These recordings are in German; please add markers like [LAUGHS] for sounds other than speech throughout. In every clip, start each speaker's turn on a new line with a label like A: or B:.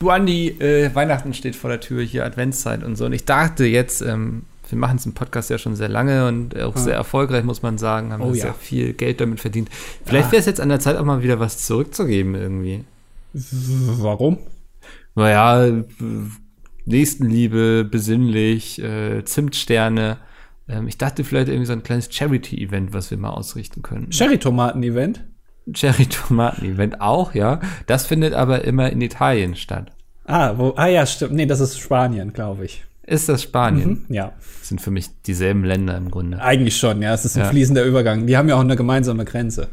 A: Du Andi, äh, Weihnachten steht vor der Tür, hier Adventszeit und so. Und ich dachte jetzt, ähm, wir machen es im Podcast ja schon sehr lange und auch
B: Ja.
A: sehr erfolgreich, muss man sagen, haben
B: Oh
A: sehr
B: ja.
A: viel Geld damit verdient. Vielleicht wäre es jetzt an der Zeit, auch mal wieder was zurückzugeben irgendwie.
B: Warum?
A: Naja, Nächstenliebe, besinnlich, äh, Zimtsterne. Ähm, ich dachte vielleicht irgendwie so ein kleines Charity-Event, was wir mal ausrichten können.
B: Cherry-Tomaten-Event?
A: Cherry-Tomaten-Event auch, ja. Das findet aber immer in Italien statt.
B: Ah, wo, ah ja, stimmt. Nee, das ist Spanien, glaube ich.
A: Ist das Spanien?
B: Mhm, ja,
A: Das sind für mich dieselben Länder im Grunde.
B: eigentlich schon, ja. Es ist ein
A: Ja.
B: fließender Übergang. Die haben ja auch eine gemeinsame Grenze.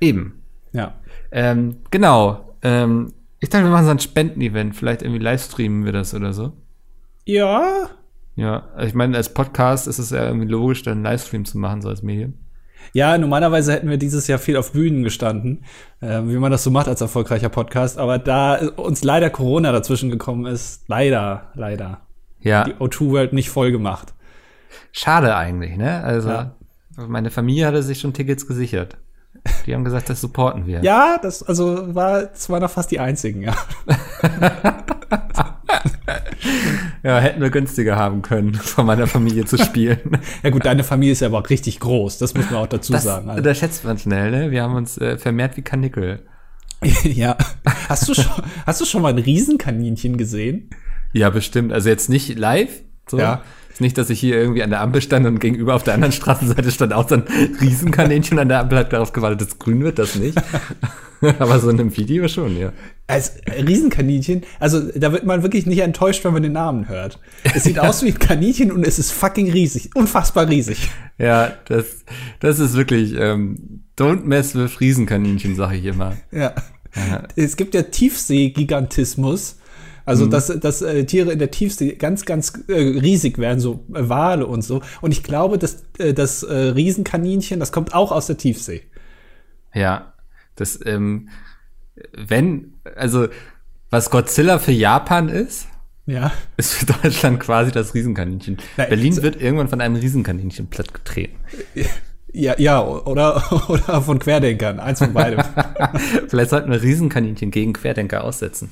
A: Eben.
B: Ja.
A: Ähm, genau. Ähm, ich dachte, wir machen so ein Spenden-Event. Vielleicht irgendwie livestreamen wir das oder so.
B: Ja,
A: Ja, also ich meine, als Podcast ist es ja irgendwie logisch, dann einen Livestream zu machen, so als Medium.
B: Ja, normalerweise hätten wir dieses Jahr viel auf Bühnen gestanden, äh, wie man das so macht als erfolgreicher Podcast. Aber da uns leider Corona dazwischen gekommen ist, leider, leider,
A: Ja,
B: die O2 World nicht voll gemacht.
A: schade eigentlich, ne? Also,
B: Ja.
A: meine Familie hatte sich schon Tickets gesichert. Die haben gesagt, das supporten wir.
B: Ja, das also war, das waren noch fast die einzigen, ja. [LAUGHS]
A: ja, hätten wir günstiger haben können, [LAUGHS] von meiner Familie zu spielen. [LAUGHS]
B: Ja gut, deine Familie ist ja aber auch richtig groß, das muss man auch dazu
A: Das
B: sagen. Also,
A: unterschätzt man schnell, ne? Wir haben uns äh, vermehrt wie Kanickel. [LAUGHS]
B: ja. Hast du schon, hast du schon mal ein Riesenkaninchen gesehen?
A: Ja, bestimmt. Also jetzt nicht live. So.
B: Ja.
A: Nicht, dass ich hier irgendwie an der Ampel stand und gegenüber auf der anderen Straßenseite stand auch so ein Riesenkaninchen an der Ampel, hat darauf gewartet, dass grün wird, das nicht. [LAUGHS] Aber so in einem Video schon, ja.
B: Als Riesenkaninchen, also da wird man wirklich nicht enttäuscht, wenn man den Namen hört. Es sieht [LAUGHS] aus wie ein Kaninchen und es ist fucking riesig, unfassbar riesig.
A: Ja, das, das ist wirklich, ähm, don't mess with Riesenkaninchen, sage ich immer.
B: Ja. Es gibt ja Tiefseegigantismus. Also, dass, dass äh, Tiere in der Tiefsee ganz, ganz äh, riesig werden, so äh, Wale und so. Und ich glaube, dass äh, das äh, Riesenkaninchen, das kommt auch aus der Tiefsee.
A: Ja, das, ähm, wenn, also, was Godzilla für Japan ist,
B: Ja.
A: ist für Deutschland quasi das Riesenkaninchen.
B: Na,
A: Berlin
B: so-
A: wird irgendwann von einem Riesenkaninchen plattgetreten.
B: Ja, ja, oder, [LAUGHS] oder von Querdenkern, eins von beidem. [LAUGHS]
A: Vielleicht sollten wir Riesenkaninchen gegen Querdenker aussetzen.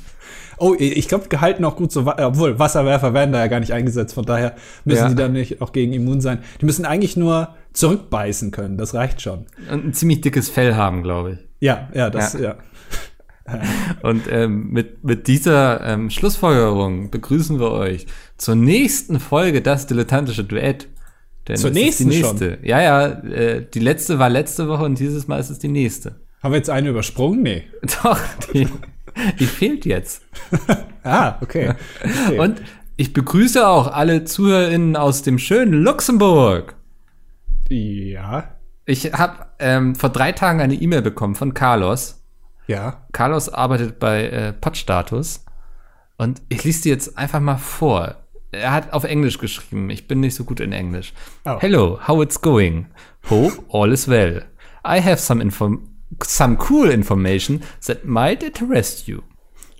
B: Oh, ich glaube, gehalten auch gut so, obwohl Wasserwerfer werden da ja gar nicht eingesetzt, von daher müssen
A: Ja.
B: die dann nicht auch gegen immun sein. Die müssen eigentlich nur zurückbeißen können, das reicht schon.
A: Und ein ziemlich dickes Fell haben, glaube ich.
B: Ja, ja, das,
A: Ja.
B: ja. [LAUGHS]
A: Und ähm, mit, mit dieser ähm, Schlussfolgerung begrüßen wir euch zur nächsten Folge Das Dilettantische Duett. Denn
B: Zur
A: es ist
B: nächsten
A: die nächste. Ja, ja, äh, die letzte war letzte Woche und dieses Mal ist es die nächste.
B: Haben wir jetzt eine übersprungen? Nee. [LAUGHS]
A: Doch, die, die fehlt jetzt. [LAUGHS]
B: Ah, okay. okay.
A: Und ich begrüße auch alle ZuhörerInnen aus dem schönen Luxemburg.
B: ja,
A: Ich habe ähm, vor drei Tagen eine E-Mail bekommen von Carlos.
B: ja.
A: Carlos arbeitet bei äh, Podstatus und ich lese die jetzt einfach mal vor. Er hat auf Englisch geschrieben. Ich bin nicht so gut in Englisch.
B: Oh.
A: Hello, how it's going? Hope all is well. I have some inform some cool information that might interest you.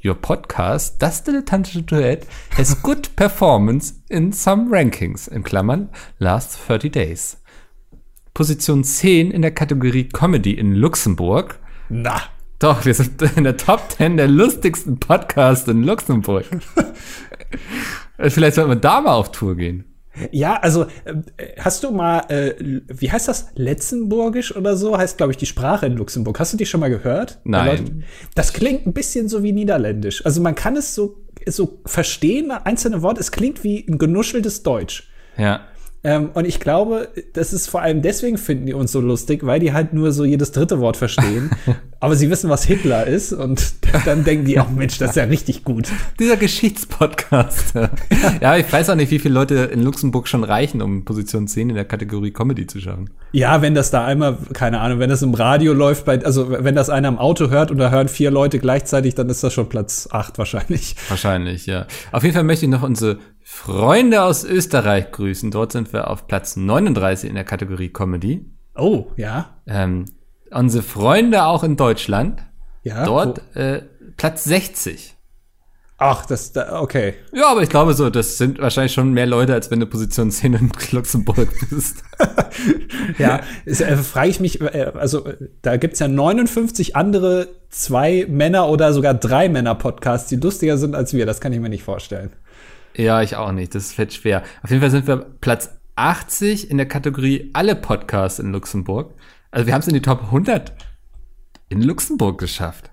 A: Your podcast, das dilettantische Duett, has good [LAUGHS] performance in some rankings, in Klammern, last 30 days. Position 10 in der Kategorie Comedy in Luxemburg.
B: Na.
A: Doch, wir sind in der Top 10 der lustigsten Podcasts in Luxemburg. [LAUGHS] Vielleicht sollten wir da mal auf Tour gehen.
B: Ja, also äh, hast du mal, äh, wie heißt das? Letzenburgisch oder so? Heißt, glaube ich, die Sprache in Luxemburg. Hast du die schon mal gehört?
A: Nein.
B: Das klingt ein bisschen so wie Niederländisch. Also man kann es so, so verstehen, einzelne Worte. Es klingt wie ein genuscheltes Deutsch.
A: Ja.
B: Ähm, und ich glaube, das ist vor allem deswegen finden die uns so lustig, weil die halt nur so jedes dritte Wort verstehen. [LAUGHS] aber sie wissen, was Hitler ist und [LAUGHS] dann denken die, oh Mensch, das ist ja richtig gut.
A: Dieser Geschichtspodcast. [LAUGHS] ja, ich weiß auch nicht, wie viele Leute in Luxemburg schon reichen, um Position 10 in der Kategorie Comedy zu schaffen.
B: Ja, wenn das da einmal, keine Ahnung, wenn das im Radio läuft, bei, also wenn das einer im Auto hört und da hören vier Leute gleichzeitig, dann ist das schon Platz acht wahrscheinlich.
A: Wahrscheinlich, ja. Auf jeden Fall möchte ich noch unsere Freunde aus Österreich grüßen. Dort sind wir auf Platz 39 in der Kategorie Comedy.
B: Oh, ja.
A: Ähm, unsere Freunde auch in Deutschland.
B: Ja.
A: Dort äh, Platz 60.
B: Ach, das, da, okay.
A: Ja, aber ich glaube so, das sind wahrscheinlich schon mehr Leute, als wenn du Position 10 in Luxemburg bist. [LAUGHS]
B: ja, ist, äh, frage ich mich, äh, also äh, da gibt's ja 59 andere zwei Männer oder sogar drei Männer-Podcasts, die lustiger sind als wir. Das kann ich mir nicht vorstellen.
A: Ja, ich auch nicht. Das fällt schwer. Auf jeden Fall sind wir Platz 80 in der Kategorie alle Podcasts in Luxemburg. Also wir haben es in die Top 100 in Luxemburg geschafft.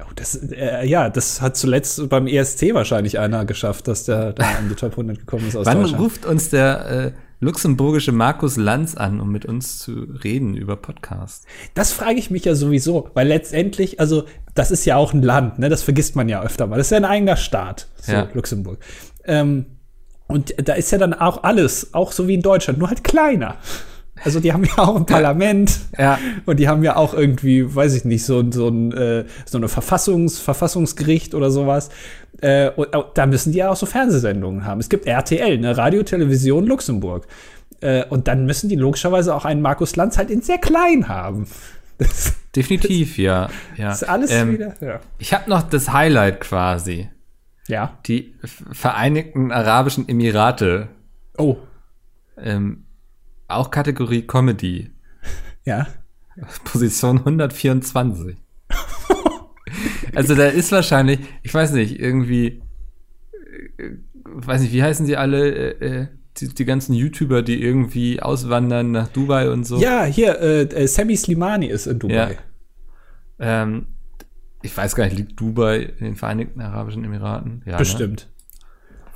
B: Oh, das, äh, ja, das hat zuletzt beim ESC wahrscheinlich einer geschafft, dass der da in die Top 100 gekommen ist
A: aus Wann ruft uns der äh, luxemburgische Markus Lanz an, um mit uns zu reden über Podcasts?
B: Das frage ich mich ja sowieso, weil letztendlich, also das ist ja auch ein Land, ne? Das vergisst man ja öfter mal. Das ist ja ein eigener Staat, so ja. Luxemburg. Ähm, und da ist ja dann auch alles, auch so wie in Deutschland, nur halt kleiner. Also die haben ja auch ein Parlament
A: ja.
B: und die haben ja auch irgendwie, weiß ich nicht, so, so, ein, äh, so eine Verfassungs, Verfassungsgericht oder sowas. Äh, und da müssen die ja auch so Fernsehsendungen haben. Es gibt RTL, ne Radio Television Luxemburg. Äh, und dann müssen die logischerweise auch einen Markus Lanz halt in sehr klein haben.
A: Das, Definitiv,
B: das,
A: ja. [LAUGHS] ja.
B: Das ist alles ähm, wieder. Ja.
A: Ich habe noch das Highlight quasi.
B: Ja.
A: Die Vereinigten Arabischen Emirate.
B: Oh.
A: Ähm, auch Kategorie Comedy. [LAUGHS]
B: Ja.
A: Position 124. [LAUGHS] also da ist wahrscheinlich, ich weiß nicht, irgendwie, äh, weiß nicht, wie heißen sie alle, äh, äh, die, die, ganzen YouTuber, die irgendwie auswandern nach Dubai und so.
B: Ja, hier, äh, äh Sammy Slimani ist in Dubai.
A: Ja. Ähm, ich weiß gar nicht, liegt Dubai in den Vereinigten Arabischen Emiraten?
B: Ja, ne? Bestimmt.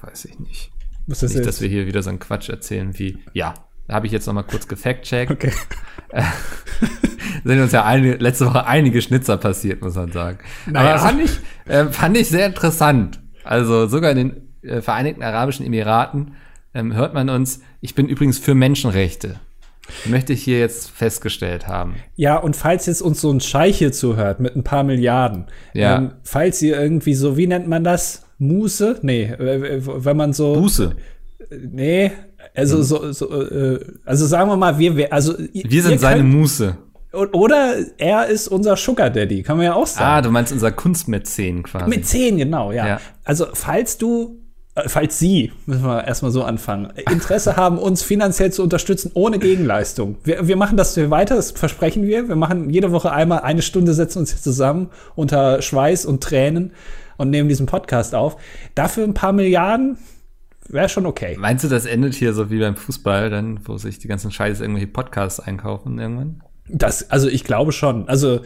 A: Ne? Weiß ich nicht. Was ist nicht, dass wir hier wieder so einen Quatsch erzählen wie, ja, da habe ich jetzt noch mal kurz gefact-checkt.
B: Okay. [LAUGHS]
A: Sind uns ja eine, letzte Woche einige Schnitzer passiert, muss man sagen. Naja. Aber fand ich, äh, fand ich sehr interessant. Also sogar in den äh, Vereinigten Arabischen Emiraten ähm, hört man uns, ich bin übrigens für Menschenrechte. Möchte ich hier jetzt festgestellt haben.
B: Ja, und falls jetzt uns so ein Scheich hier zuhört mit ein paar Milliarden,
A: ja. ähm,
B: falls ihr irgendwie so, wie nennt man das? Muße? Nee, wenn man so.
A: Buße.
B: Nee, also so, so äh, also sagen wir mal, wir, also
A: wir sind seine könnt, Muße.
B: Oder er ist unser Sugar Daddy, kann man ja auch sagen.
A: Ah, du meinst unser Kunstmäzen quasi.
B: Mäzen, genau, ja. ja. Also falls du äh, falls Sie, müssen wir erstmal so anfangen, Interesse haben, uns finanziell zu unterstützen ohne Gegenleistung. Wir, wir machen das weiter, das versprechen wir. Wir machen jede Woche einmal eine Stunde, setzen uns hier zusammen unter Schweiß und Tränen und nehmen diesen Podcast auf. Dafür ein paar Milliarden wäre schon okay.
A: Meinst du, das endet hier so wie beim Fußball, dann, wo sich die ganzen Scheiße irgendwelche Podcasts einkaufen irgendwann?
B: Das, also ich glaube schon. Also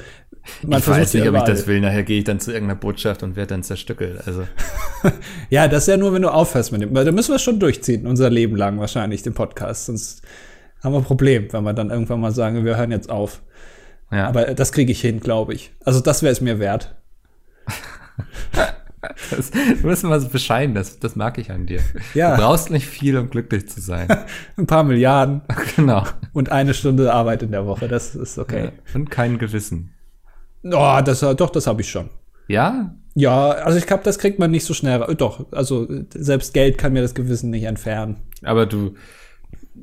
A: man ich weiß nicht, ob ich das will. Nachher gehe ich dann zu irgendeiner Botschaft und werde dann zerstückelt. Also. [LAUGHS]
B: ja, das ist ja nur, wenn du aufhörst mit dem. Da müssen wir es schon durchziehen, unser Leben lang wahrscheinlich, den Podcast. Sonst haben wir ein Problem, wenn wir dann irgendwann mal sagen, wir hören jetzt auf. Ja. Aber das kriege ich hin, glaube ich. Also das wäre es mir wert. [LAUGHS]
A: Das, du bist immer so bescheiden, das, das mag ich an dir. Ja. Du brauchst nicht viel, um glücklich zu sein. [LAUGHS]
B: Ein paar Milliarden.
A: Genau.
B: Und eine Stunde Arbeit in der Woche, das ist okay. Ja,
A: und kein Gewissen.
B: Oh, das, doch, das habe ich schon.
A: Ja?
B: Ja, also ich glaube, das kriegt man nicht so schnell. Doch, also selbst Geld kann mir das Gewissen nicht entfernen.
A: Aber du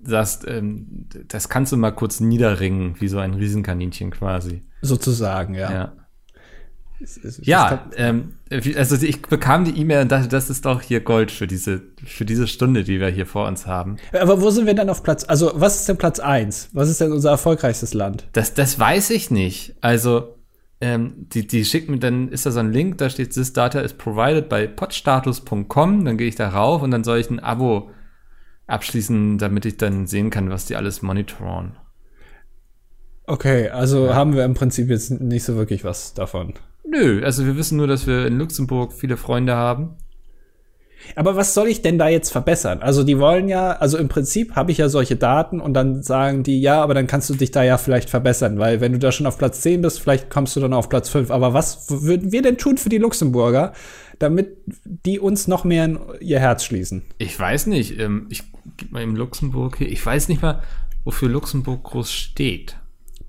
A: sagst, ähm, das kannst du mal kurz niederringen, wie so ein Riesenkaninchen quasi.
B: Sozusagen, ja.
A: Ja. Ja, ähm, also ich bekam die E-Mail und dachte, das ist doch hier Gold für diese, für diese Stunde, die wir hier vor uns haben.
B: Aber wo sind wir dann auf Platz? Also, was ist denn Platz eins? Was ist denn unser erfolgreichstes Land?
A: Das, das weiß ich nicht. Also, ähm, die, die schickt mir, dann ist da so ein Link, da steht, this data is provided by podstatus.com, dann gehe ich da rauf und dann soll ich ein Abo abschließen, damit ich dann sehen kann, was die alles monitoren.
B: Okay, also ja. haben wir im Prinzip jetzt nicht so wirklich was davon.
A: Nö, also wir wissen nur, dass wir in Luxemburg viele Freunde haben.
B: Aber was soll ich denn da jetzt verbessern? Also die wollen ja, also im Prinzip habe ich ja solche Daten und dann sagen die, ja, aber dann kannst du dich da ja vielleicht verbessern, weil wenn du da schon auf Platz 10 bist, vielleicht kommst du dann auf Platz 5. Aber was würden wir denn tun für die Luxemburger, damit die uns noch mehr in ihr Herz schließen?
A: Ich weiß nicht. Ähm, ich gebe mal im Luxemburg hier, ich weiß nicht mal, wofür Luxemburg groß steht.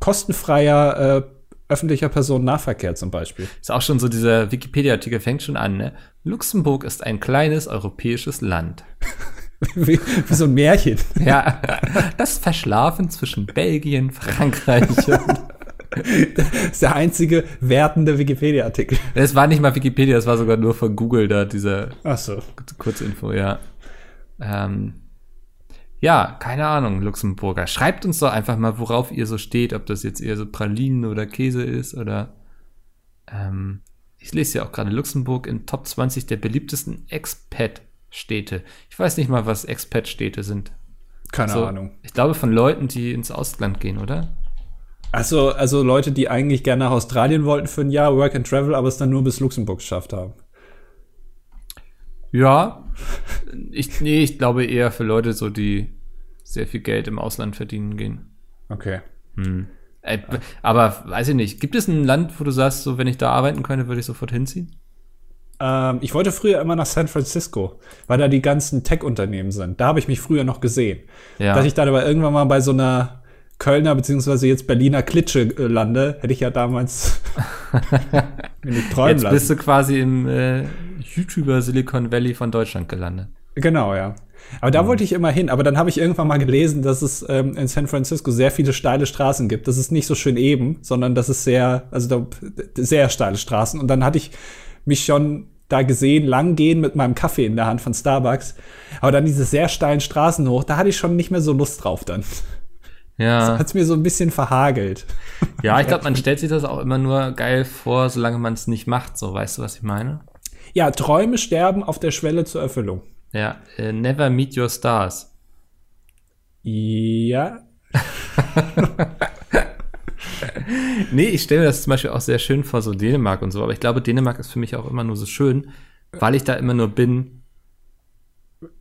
B: Kostenfreier äh, öffentlicher Personennahverkehr zum Beispiel.
A: Ist auch schon so, dieser Wikipedia-Artikel fängt schon an, ne? Luxemburg ist ein kleines europäisches Land. [LAUGHS]
B: wie, wie, so ein Märchen. [LAUGHS]
A: ja, das Verschlafen zwischen Belgien, Frankreich und
B: Das ist der einzige wertende Wikipedia-Artikel.
A: Es war nicht mal Wikipedia, es war sogar nur von Google da, dieser
B: Ach so.
A: Kurzinfo, ja. Ähm, ja, keine Ahnung, Luxemburger. Schreibt uns doch einfach mal, worauf ihr so steht, ob das jetzt eher so Pralinen oder Käse ist oder ähm, ich lese ja auch gerade Luxemburg in Top 20 der beliebtesten Expat-Städte. Ich weiß nicht mal, was Expat-Städte sind.
B: Keine
A: So,
B: Ahnung.
A: Ich glaube von Leuten, die ins Ausland gehen, oder?
B: Also, also Leute, die eigentlich gerne nach Australien wollten für ein Jahr, Work and Travel, aber es dann nur bis Luxemburg geschafft haben.
A: Ja. Ich, nee, ich glaube eher für Leute, so die sehr viel Geld im Ausland verdienen gehen.
B: Okay.
A: Hm. Äh, Aber weiß ich nicht. Gibt es ein Land, wo du sagst, so wenn ich da arbeiten könnte, würde ich sofort hinziehen?
B: Ähm, ich wollte früher immer nach San Francisco, weil da die ganzen Tech-Unternehmen sind. Da habe ich mich früher noch gesehen.
A: Ja.
B: Dass ich dann aber irgendwann mal bei so einer Kölner beziehungsweise jetzt Berliner Klitsche äh, lande, hätte ich ja damals [LAUGHS] nicht träumen
A: Jetzt
B: lassen.
A: bist du quasi im äh, YouTuber Silicon Valley von Deutschland gelandet.
B: Genau, ja. Aber da wollte ich immer hin. Aber dann habe ich irgendwann mal gelesen, dass es ähm, in San Francisco sehr viele steile Straßen gibt. Das ist nicht so schön eben, sondern das ist sehr, also da, sehr steile Straßen. Und dann hatte ich mich schon da gesehen, lang gehen mit meinem Kaffee in der Hand von Starbucks. Aber dann diese sehr steilen Straßen hoch, da hatte ich schon nicht mehr so Lust drauf dann.
A: Ja.
B: Hat's mir so ein bisschen verhagelt. [LAUGHS]
A: Ja, ich glaube, man stellt sich das auch immer nur geil vor, solange man es nicht macht. So, weißt du, was ich meine?
B: Ja, Träume sterben auf der Schwelle zur Erfüllung.
A: Ja, äh, never meet your stars.
B: Ja. [LAUGHS]
A: Nee, ich stelle mir das zum Beispiel auch sehr schön vor, so Dänemark und so. Aber ich glaube, Dänemark ist für mich auch immer nur so schön, weil ich da immer nur bin.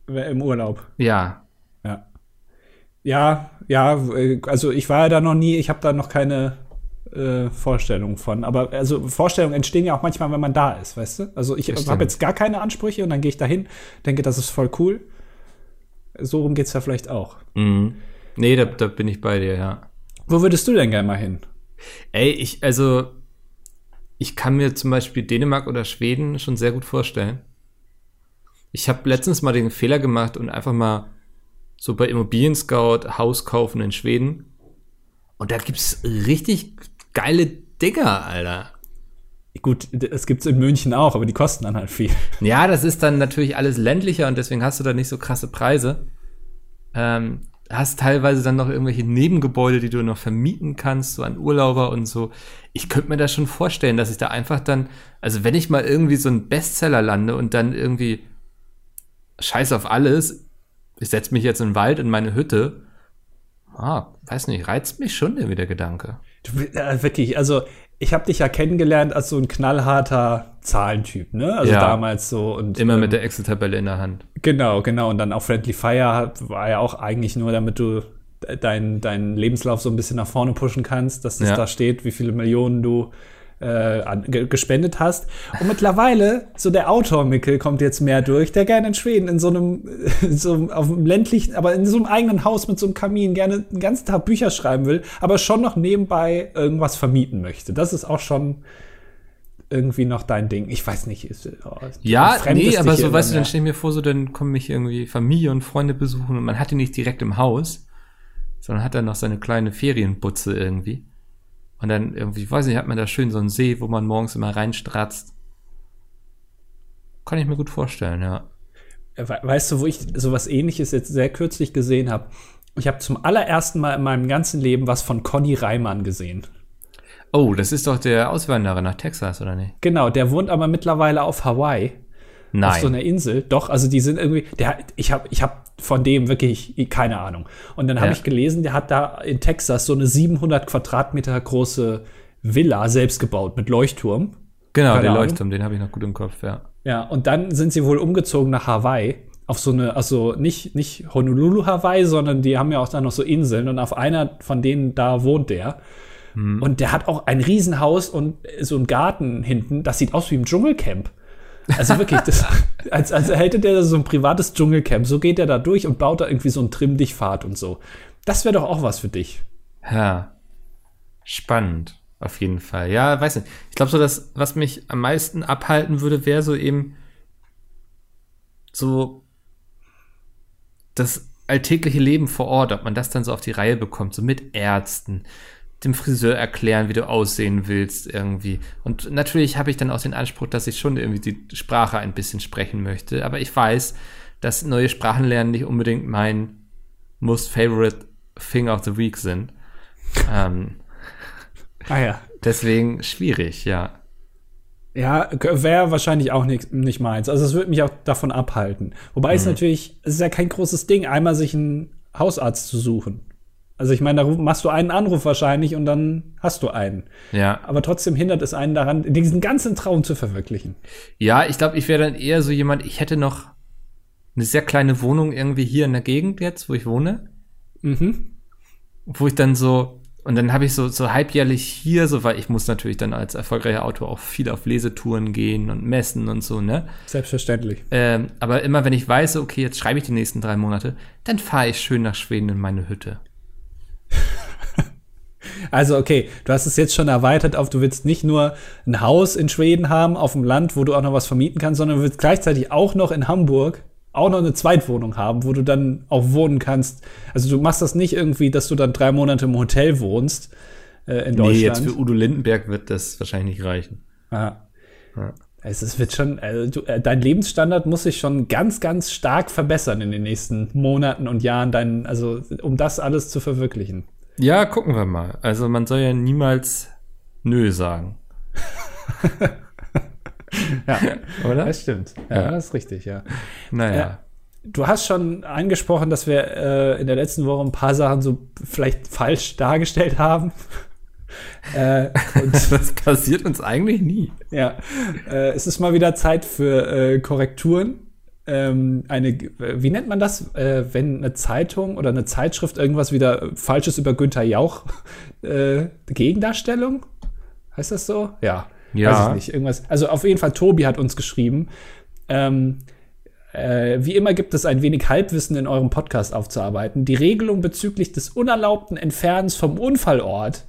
B: Im Urlaub.
A: Ja,
B: Ja. Ja, ja, äh, also ich war ja da noch nie, ich habe da noch keine äh, Vorstellung von. Aber also Vorstellungen entstehen ja auch manchmal, wenn man da ist, weißt du? Also ich habe jetzt gar keine Ansprüche und dann gehe ich da hin, denke, das ist voll cool. So rum geht's ja vielleicht auch.
A: Mhm. Nee, da, da bin ich bei dir, ja.
B: Wo würdest du denn gerne mal hin?
A: Ey, ich, also, ich kann mir zum Beispiel Dänemark oder Schweden schon sehr gut vorstellen. Ich habe letztens mal den Fehler gemacht und einfach mal so bei Immobilien Scout Haus kaufen in Schweden. Und da gibt's richtig geile Dinger, Alter.
B: Gut, es gibt's in München auch, aber die kosten dann halt viel.
A: Ja, das ist dann natürlich alles ländlicher und deswegen hast du da nicht so krasse Preise. Ähm, hast teilweise dann noch irgendwelche Nebengebäude, die du noch vermieten kannst, so an Urlauber und so. Ich könnte mir das schon vorstellen, dass ich da einfach dann, also wenn ich mal irgendwie so ein Bestseller lande und dann irgendwie scheiß auf alles, ich setze mich jetzt in den Wald in meine Hütte, ah, weiß nicht, reizt mich schon irgendwie der Gedanke.
B: Du, äh, wirklich, also ich habe dich ja kennengelernt als so ein knallharter Zahlentyp, ne? Also
A: Ja.
B: damals so und
A: Immer
B: ähm,
A: mit der Excel-Tabelle in der Hand.
B: Genau, genau. Und dann auch Friendly Fire war ja auch eigentlich nur, damit du de- deinen deinen Lebenslauf so ein bisschen nach vorne pushen kannst, dass das
A: Ja.
B: da steht, wie viele Millionen du äh, an, ge gespendet hast. Und mittlerweile, so der Autor-Mickel kommt jetzt mehr durch, der gerne in Schweden in so einem, [LAUGHS] so einem- auf einem ländlichen, aber in so einem eigenen Haus mit so einem Kamin gerne den ganzen Tag Bücher schreiben will, aber schon noch nebenbei irgendwas vermieten möchte. Das ist auch schon irgendwie noch dein Ding. Ich weiß nicht. Ist, oh,
A: Ja, nee, aber so, weißt du, dann stell ich mir vor, so, dann kommen mich irgendwie Familie und Freunde besuchen und man hat die nicht direkt im Haus, sondern hat dann noch seine kleine Ferienbutze irgendwie. Und dann irgendwie, weiß nicht, hat man da schön so einen See, wo man morgens immer reinstratzt. Kann ich mir gut vorstellen, ja.
B: We- Weißt du, wo ich sowas ähnliches jetzt sehr kürzlich gesehen habe? Ich habe zum allerersten Mal in meinem ganzen Leben was von Conny Reimann gesehen.
A: Oh, das ist doch der Auswanderer nach Texas, oder nicht?
B: Genau, der wohnt aber mittlerweile auf Hawaii, auf so
A: Nein.
B: einer Insel. Doch, also die sind irgendwie, der, ich habe ich hab von dem wirklich keine Ahnung. Und dann habe
A: Ja.
B: ich gelesen, der hat da in Texas so eine 700 Quadratmeter große Villa selbst gebaut mit Leuchtturm.
A: Genau,
B: keine
A: der
B: Ahnung.
A: Leuchtturm, den habe ich noch gut im Kopf, ja.
B: Ja, und dann sind sie wohl umgezogen nach Hawaii. Auf so eine, also nicht, nicht Honolulu, Hawaii, sondern die haben ja auch da noch so Inseln und auf einer von denen da wohnt der. Und der hat auch ein Riesenhaus und so einen Garten hinten. Das sieht aus wie ein Dschungelcamp. Also wirklich, das, [LAUGHS] als, als hätte der so ein privates Dschungelcamp. So geht er da durch und baut da irgendwie so einen Trimm-Dich-Pfad und so. Das wäre doch auch was für dich.
A: Ja. Spannend, auf jeden Fall. Ja, weiß nicht. Ich glaube so, dass, was mich am meisten abhalten würde, wäre so eben so das alltägliche Leben vor Ort, ob man das dann so auf die Reihe bekommt, so mit Ärzten, dem Friseur erklären, wie du aussehen willst irgendwie. Und natürlich habe ich dann auch den Anspruch, dass ich schon irgendwie die Sprache ein bisschen sprechen möchte. Aber ich weiß, dass neue Sprachen lernen nicht unbedingt mein most favorite thing of the week sind. ähm,
B: ah ja.
A: Deswegen schwierig, ja.
B: Ja, wäre wahrscheinlich auch nicht, nicht meins. Also es würde mich auch davon abhalten. Wobei mhm. es natürlich, es ist ja kein großes Ding, einmal sich einen Hausarzt zu suchen. Also ich meine, da machst du einen Anruf wahrscheinlich und dann hast du einen.
A: Ja.
B: Aber trotzdem hindert es einen daran, diesen ganzen Traum zu verwirklichen.
A: Ja, ich glaube, ich wäre dann eher so jemand, ich hätte noch eine sehr kleine Wohnung irgendwie hier in der Gegend jetzt, wo ich wohne.
B: Mhm.
A: Wo ich dann so, und dann habe ich so, so halbjährlich hier, so, weil ich muss natürlich dann als erfolgreicher Autor auch viel auf Lesetouren gehen und messen und so, ne?
B: Selbstverständlich.
A: Ähm, aber immer wenn ich weiß, okay, jetzt schreibe ich die nächsten drei Monate, dann fahre ich schön nach Schweden in meine Hütte.
B: Also okay, du hast es jetzt schon erweitert auf, du willst nicht nur ein Haus in Schweden haben, auf dem Land, wo du auch noch was vermieten kannst, sondern du willst gleichzeitig auch noch in Hamburg auch noch eine Zweitwohnung haben, wo du dann auch wohnen kannst. Also du machst das nicht irgendwie, dass du dann drei Monate im Hotel wohnst äh, in Deutschland. Nee, jetzt
A: für Udo Lindenberg wird das wahrscheinlich nicht reichen.
B: Ja. ja. Es ist, wird schon, also du, äh, dein Lebensstandard muss sich schon ganz, ganz stark verbessern in den nächsten Monaten und Jahren, dein, also um das alles zu verwirklichen.
A: Ja, gucken wir mal. Also man soll ja niemals Nö sagen. [LAUGHS]
B: ja, oder? Das stimmt. Ja, ja, das ist richtig, ja.
A: Naja. Äh,
B: du hast schon angesprochen, dass wir äh, in der letzten Woche ein paar Sachen so vielleicht falsch dargestellt haben. [LAUGHS]
A: äh, das passiert uns eigentlich nie.
B: Ja, äh, es ist mal wieder Zeit für äh, Korrekturen. Ähm, eine, wie nennt man das, äh, wenn eine Zeitung oder eine Zeitschrift irgendwas wieder Falsches über Günther Jauch [LAUGHS] äh, Gegendarstellung? Heißt das so? Ja.
A: Ja.
B: Weiß ich nicht. Irgendwas. Also auf jeden Fall, Tobi hat uns geschrieben. Ähm, äh, wie immer gibt es ein wenig Halbwissen in eurem Podcast aufzuarbeiten. Die Regelung bezüglich des unerlaubten Entfernens vom Unfallort,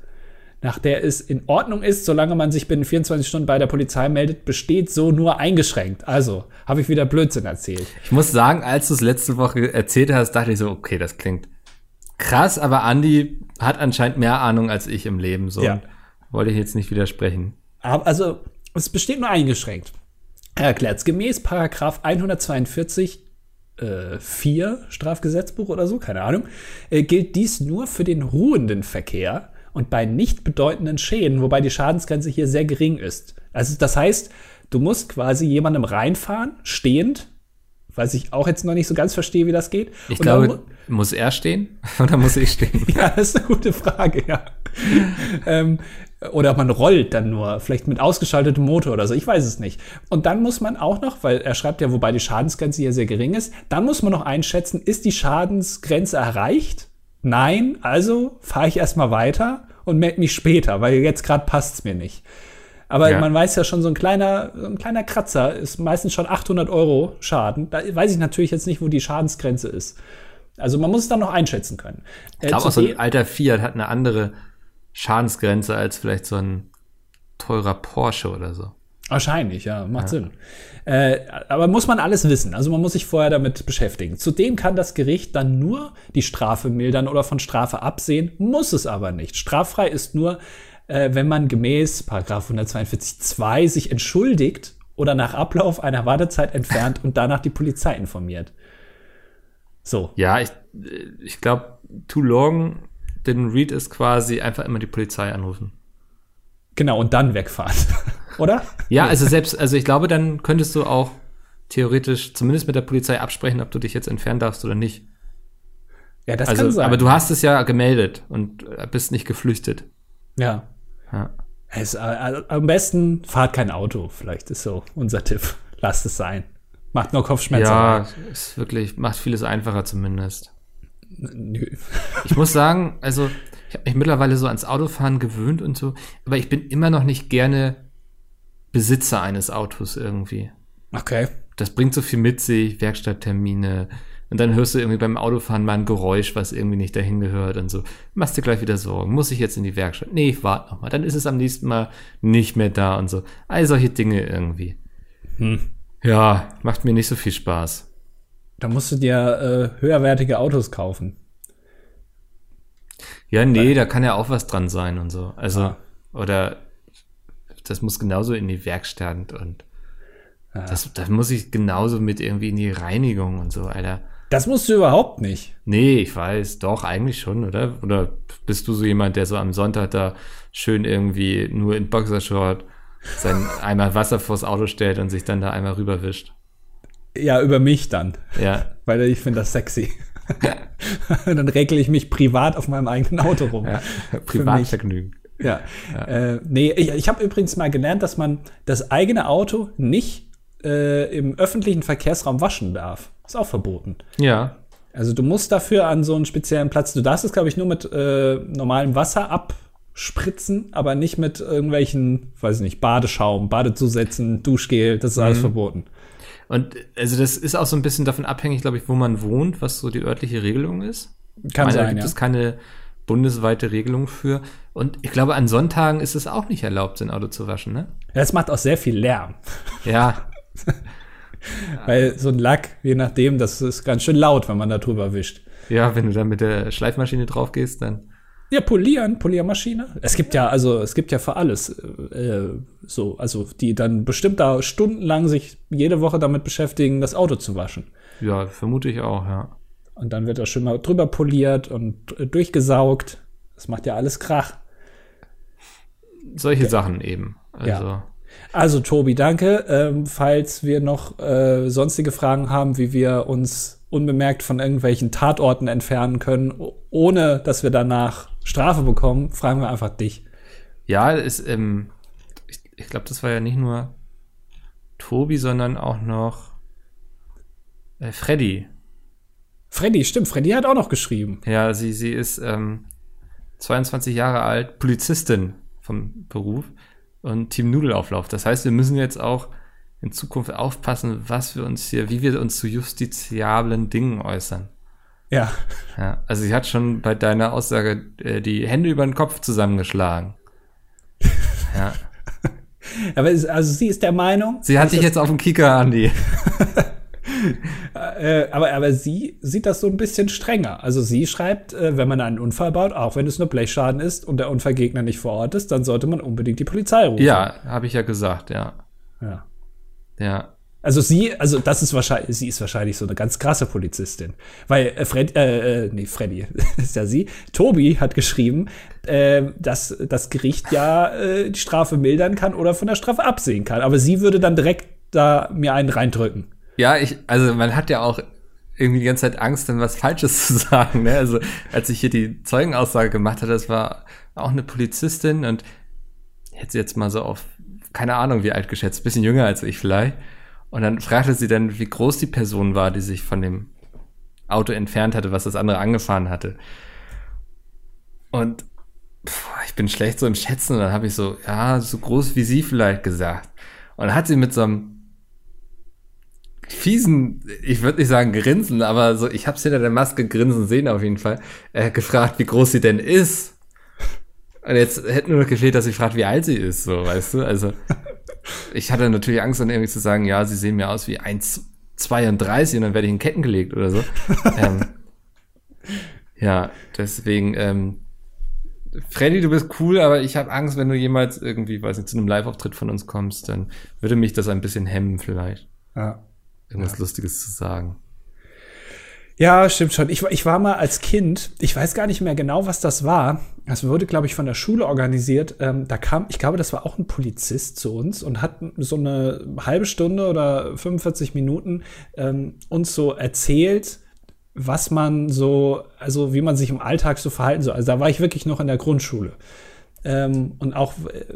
B: nach der es in Ordnung ist, solange man sich binnen 24 Stunden bei der Polizei meldet, besteht so nur eingeschränkt. Also, habe ich wieder Blödsinn erzählt.
A: Ich muss sagen, als du es letzte Woche erzählt hast, dachte ich so, okay, das klingt krass, aber Andy hat anscheinend mehr Ahnung als ich im Leben. So
B: ja.
A: wollte ich jetzt nicht widersprechen.
B: Also, es besteht nur eingeschränkt. Er erklärt es gemäß Paragraph 142 äh, 4 Strafgesetzbuch oder so, keine Ahnung, äh, gilt dies nur für den ruhenden Verkehr und bei nicht bedeutenden Schäden, wobei die Schadensgrenze hier sehr gering ist. Also das heißt, du musst quasi jemandem reinfahren, stehend, was ich auch jetzt noch nicht so ganz verstehe, wie das geht.
A: Ich und glaube, mu muss er stehen [LAUGHS] oder muss ich stehen? [LAUGHS]
B: ja, das ist eine gute Frage, ja. ähm, oder man rollt dann nur, vielleicht mit ausgeschaltetem Motor oder so, ich weiß es nicht. Und dann muss man auch noch, weil er schreibt ja, wobei die Schadensgrenze hier sehr gering ist, dann muss man noch einschätzen, ist die Schadensgrenze erreicht? Nein, also fahre ich erstmal weiter und melde mich später, weil jetzt gerade passt es mir nicht. Aber ja. man weiß ja schon, so ein kleiner, so ein kleiner Kratzer ist meistens schon 800 Euro Schaden. Da weiß ich natürlich jetzt nicht, wo die Schadensgrenze ist. Also man muss es dann noch einschätzen können.
A: Ich glaube, auch so ein alter Fiat hat eine andere Schadensgrenze als vielleicht so ein teurer Porsche oder so.
B: Wahrscheinlich, ja, macht ja. Sinn. Äh, aber muss man alles wissen. Also man muss sich vorher damit beschäftigen. Zudem kann das Gericht dann nur die Strafe mildern oder von Strafe absehen, muss es aber nicht. Straffrei ist nur, äh, wenn man gemäß 142.2 sich entschuldigt oder nach Ablauf einer Wartezeit entfernt und danach die Polizei informiert. So.
A: Ja, ich, ich glaube, too long didn't read ist quasi einfach immer die Polizei anrufen.
B: Genau, und dann wegfahren. [LAUGHS] Oder?
A: ja, also selbst, also ich glaube, dann könntest du auch theoretisch zumindest mit der Polizei absprechen, ob du dich jetzt entfernen darfst oder nicht.
B: Ja, das also, kann sein.
A: Aber du hast es ja gemeldet und bist nicht geflüchtet.
B: Ja. ja. Es, also, am besten fahrt kein Auto, vielleicht ist so unser Tipp. Lasst es sein. Macht nur Kopfschmerzen.
A: Ja, ist wirklich, macht vieles einfacher zumindest. Nö. [LAUGHS] Ich muss sagen, also ich habe mich mittlerweile so ans Autofahren gewöhnt und so, aber ich bin immer noch nicht gerne Besitzer eines Autos irgendwie.
B: Okay.
A: Das bringt so viel mit sich, Werkstatttermine. Und dann hörst du irgendwie beim Autofahren mal ein Geräusch, was irgendwie nicht dahin gehört und so. Machst dir gleich wieder Sorgen. Muss ich jetzt in die Werkstatt? Nee, ich warte noch mal. Dann ist es am nächsten Mal nicht mehr da und so. All solche Dinge irgendwie. Hm. Ja, macht mir nicht so viel Spaß.
B: Da musst du dir äh, höherwertige Autos kaufen.
A: Ja, nee, da kann ja auch was dran sein und so. Also,
B: Ja.
A: oder das muss genauso in die Werkstatt und das, das muss ich genauso mit irgendwie in die Reinigung und so, Alter.
B: Das musst du überhaupt nicht.
A: Nee, ich weiß, doch, eigentlich schon, oder? Oder bist du so jemand, der so am Sonntag da schön irgendwie nur in Boxershort sein [LAUGHS] einmal Wasser vors Auto stellt und sich dann da einmal rüberwischt?
B: Ja, über mich dann.
A: Ja, [LAUGHS]
B: Weil ich finde das sexy. [LAUGHS] dann regle ich mich privat auf meinem eigenen Auto rum.
A: ja. Privatvergnügen.
B: Ja. Äh, nee, ich, ich habe übrigens mal gelernt, dass man das eigene Auto nicht äh, im öffentlichen Verkehrsraum waschen darf. Ist auch verboten.
A: Ja,
B: Also du musst dafür an so einen speziellen Platz, du darfst es, glaube ich, nur mit äh, normalem Wasser abspritzen, aber nicht mit irgendwelchen, weiß ich nicht, Badeschaum, Badezusätzen, Duschgel, das ist alles verboten.
A: Und also das ist auch so ein bisschen davon abhängig, glaube ich, wo man wohnt, was so die örtliche Regelung ist.
B: Kann
A: meine, da
B: sein,
A: gibt
B: ja.
A: es keine bundesweite Regelung für. Und ich glaube, an Sonntagen ist es auch nicht erlaubt, sein Auto zu waschen, ne?
B: Das macht auch sehr viel Lärm.
A: Ja, [LAUGHS]
B: Weil so ein Lack, je nachdem, das ist ganz schön laut, wenn man da drüber wischt.
A: ja, wenn du dann mit der Schleifmaschine drauf gehst, dann.
B: Ja, polieren, Poliermaschine. Es gibt ja, also es gibt ja für alles äh, so, also die dann bestimmt da stundenlang sich jede Woche damit beschäftigen, das Auto zu waschen.
A: Ja, vermute ich auch, ja.
B: Und dann wird das schön mal drüber poliert und äh, durchgesaugt. Das macht ja alles Krach.
A: Solche Sachen eben. Also,
B: Ja. Also, Tobi, danke. Ähm, falls wir noch äh, sonstige Fragen haben, wie wir uns unbemerkt von irgendwelchen Tatorten entfernen können, ohne dass wir danach Strafe bekommen, fragen wir einfach dich.
A: ja, ist, ähm, ich, ich glaube, das war ja nicht nur Tobi, sondern auch noch äh, Freddy.
B: Freddy, stimmt, Freddy hat auch noch geschrieben.
A: Ja, sie, sie ist ähm, 22 Jahre alt, Polizistin vom Beruf und Team Nudelauflauf. Das heißt, wir müssen jetzt auch in Zukunft aufpassen, was wir uns hier, wie wir uns zu justiziablen Dingen äußern.
B: Ja.
A: Ja, also sie hat schon bei deiner Aussage äh, die Hände über den Kopf zusammengeschlagen. [LAUGHS] Ja.
B: Aber es, also sie ist der Meinung,
A: Sie hat dich jetzt auf dem Kicker, Andi. [LAUGHS]
B: äh, aber, aber sie sieht das so ein bisschen strenger. Also sie schreibt, äh, wenn man einen Unfall baut, auch wenn es nur Blechschaden ist und der Unfallgegner nicht vor Ort ist, dann sollte man unbedingt die Polizei rufen.
A: Ja, habe ich ja gesagt, ja.
B: ja.
A: Ja.
B: Also sie, also das ist wahrscheinlich, sie ist wahrscheinlich so eine ganz krasse Polizistin. Weil äh, Fred, äh, äh, nee, Freddy [LAUGHS] ist ja sie. Tobi hat geschrieben, äh, dass das Gericht ja äh, die Strafe mildern kann oder von der Strafe absehen kann. Aber sie würde dann direkt da mir einen reindrücken.
A: Ja, ich, also man hat ja auch irgendwie die ganze Zeit Angst, dann was Falsches [LAUGHS] zu sagen. Ne? Also als ich hier die Zeugenaussage gemacht hatte, das war auch eine Polizistin und hätte sie jetzt mal so auf, keine Ahnung wie alt geschätzt, bisschen jünger als ich vielleicht. Und dann fragte sie dann, wie groß die Person war, die sich von dem Auto entfernt hatte, was das andere angefahren hatte. Und pff, ich bin schlecht so im Schätzen. Und dann habe ich so, ja, so groß wie sie vielleicht gesagt. Und dann hat sie mit so einem fiesen, ich würde nicht sagen Grinsen, aber so, ich hab's hinter der Maske grinsen sehen auf jeden Fall, äh, gefragt, wie groß sie denn ist. Und jetzt hätte nur noch gefehlt, dass sie fragt, wie alt sie ist, so, weißt du? Also, [LAUGHS] ich hatte natürlich Angst, dann irgendwie zu sagen, ja, sie sehen mir aus wie 1,32 und dann werde ich in Ketten gelegt oder so. [LAUGHS] ähm, ja, deswegen, ähm, Freddy, du bist cool, aber ich habe Angst, wenn du jemals irgendwie, weiß nicht, zu einem Live-Auftritt von uns kommst, dann würde mich das ein bisschen hemmen vielleicht
B: Ja.
A: Irgendwas Lustiges zu sagen.
B: Ja, stimmt schon. Ich, war- ich war mal als Kind, ich weiß gar nicht mehr genau, was das war. Das wurde, glaube ich, von der Schule organisiert. Ähm, da kam, ich glaube, das war auch ein Polizist zu uns und hat so eine halbe Stunde oder 45 Minuten ähm, uns so erzählt, was man so, also wie man sich im Alltag so verhalten soll. Also da war ich wirklich noch in der Grundschule. Ähm, und auch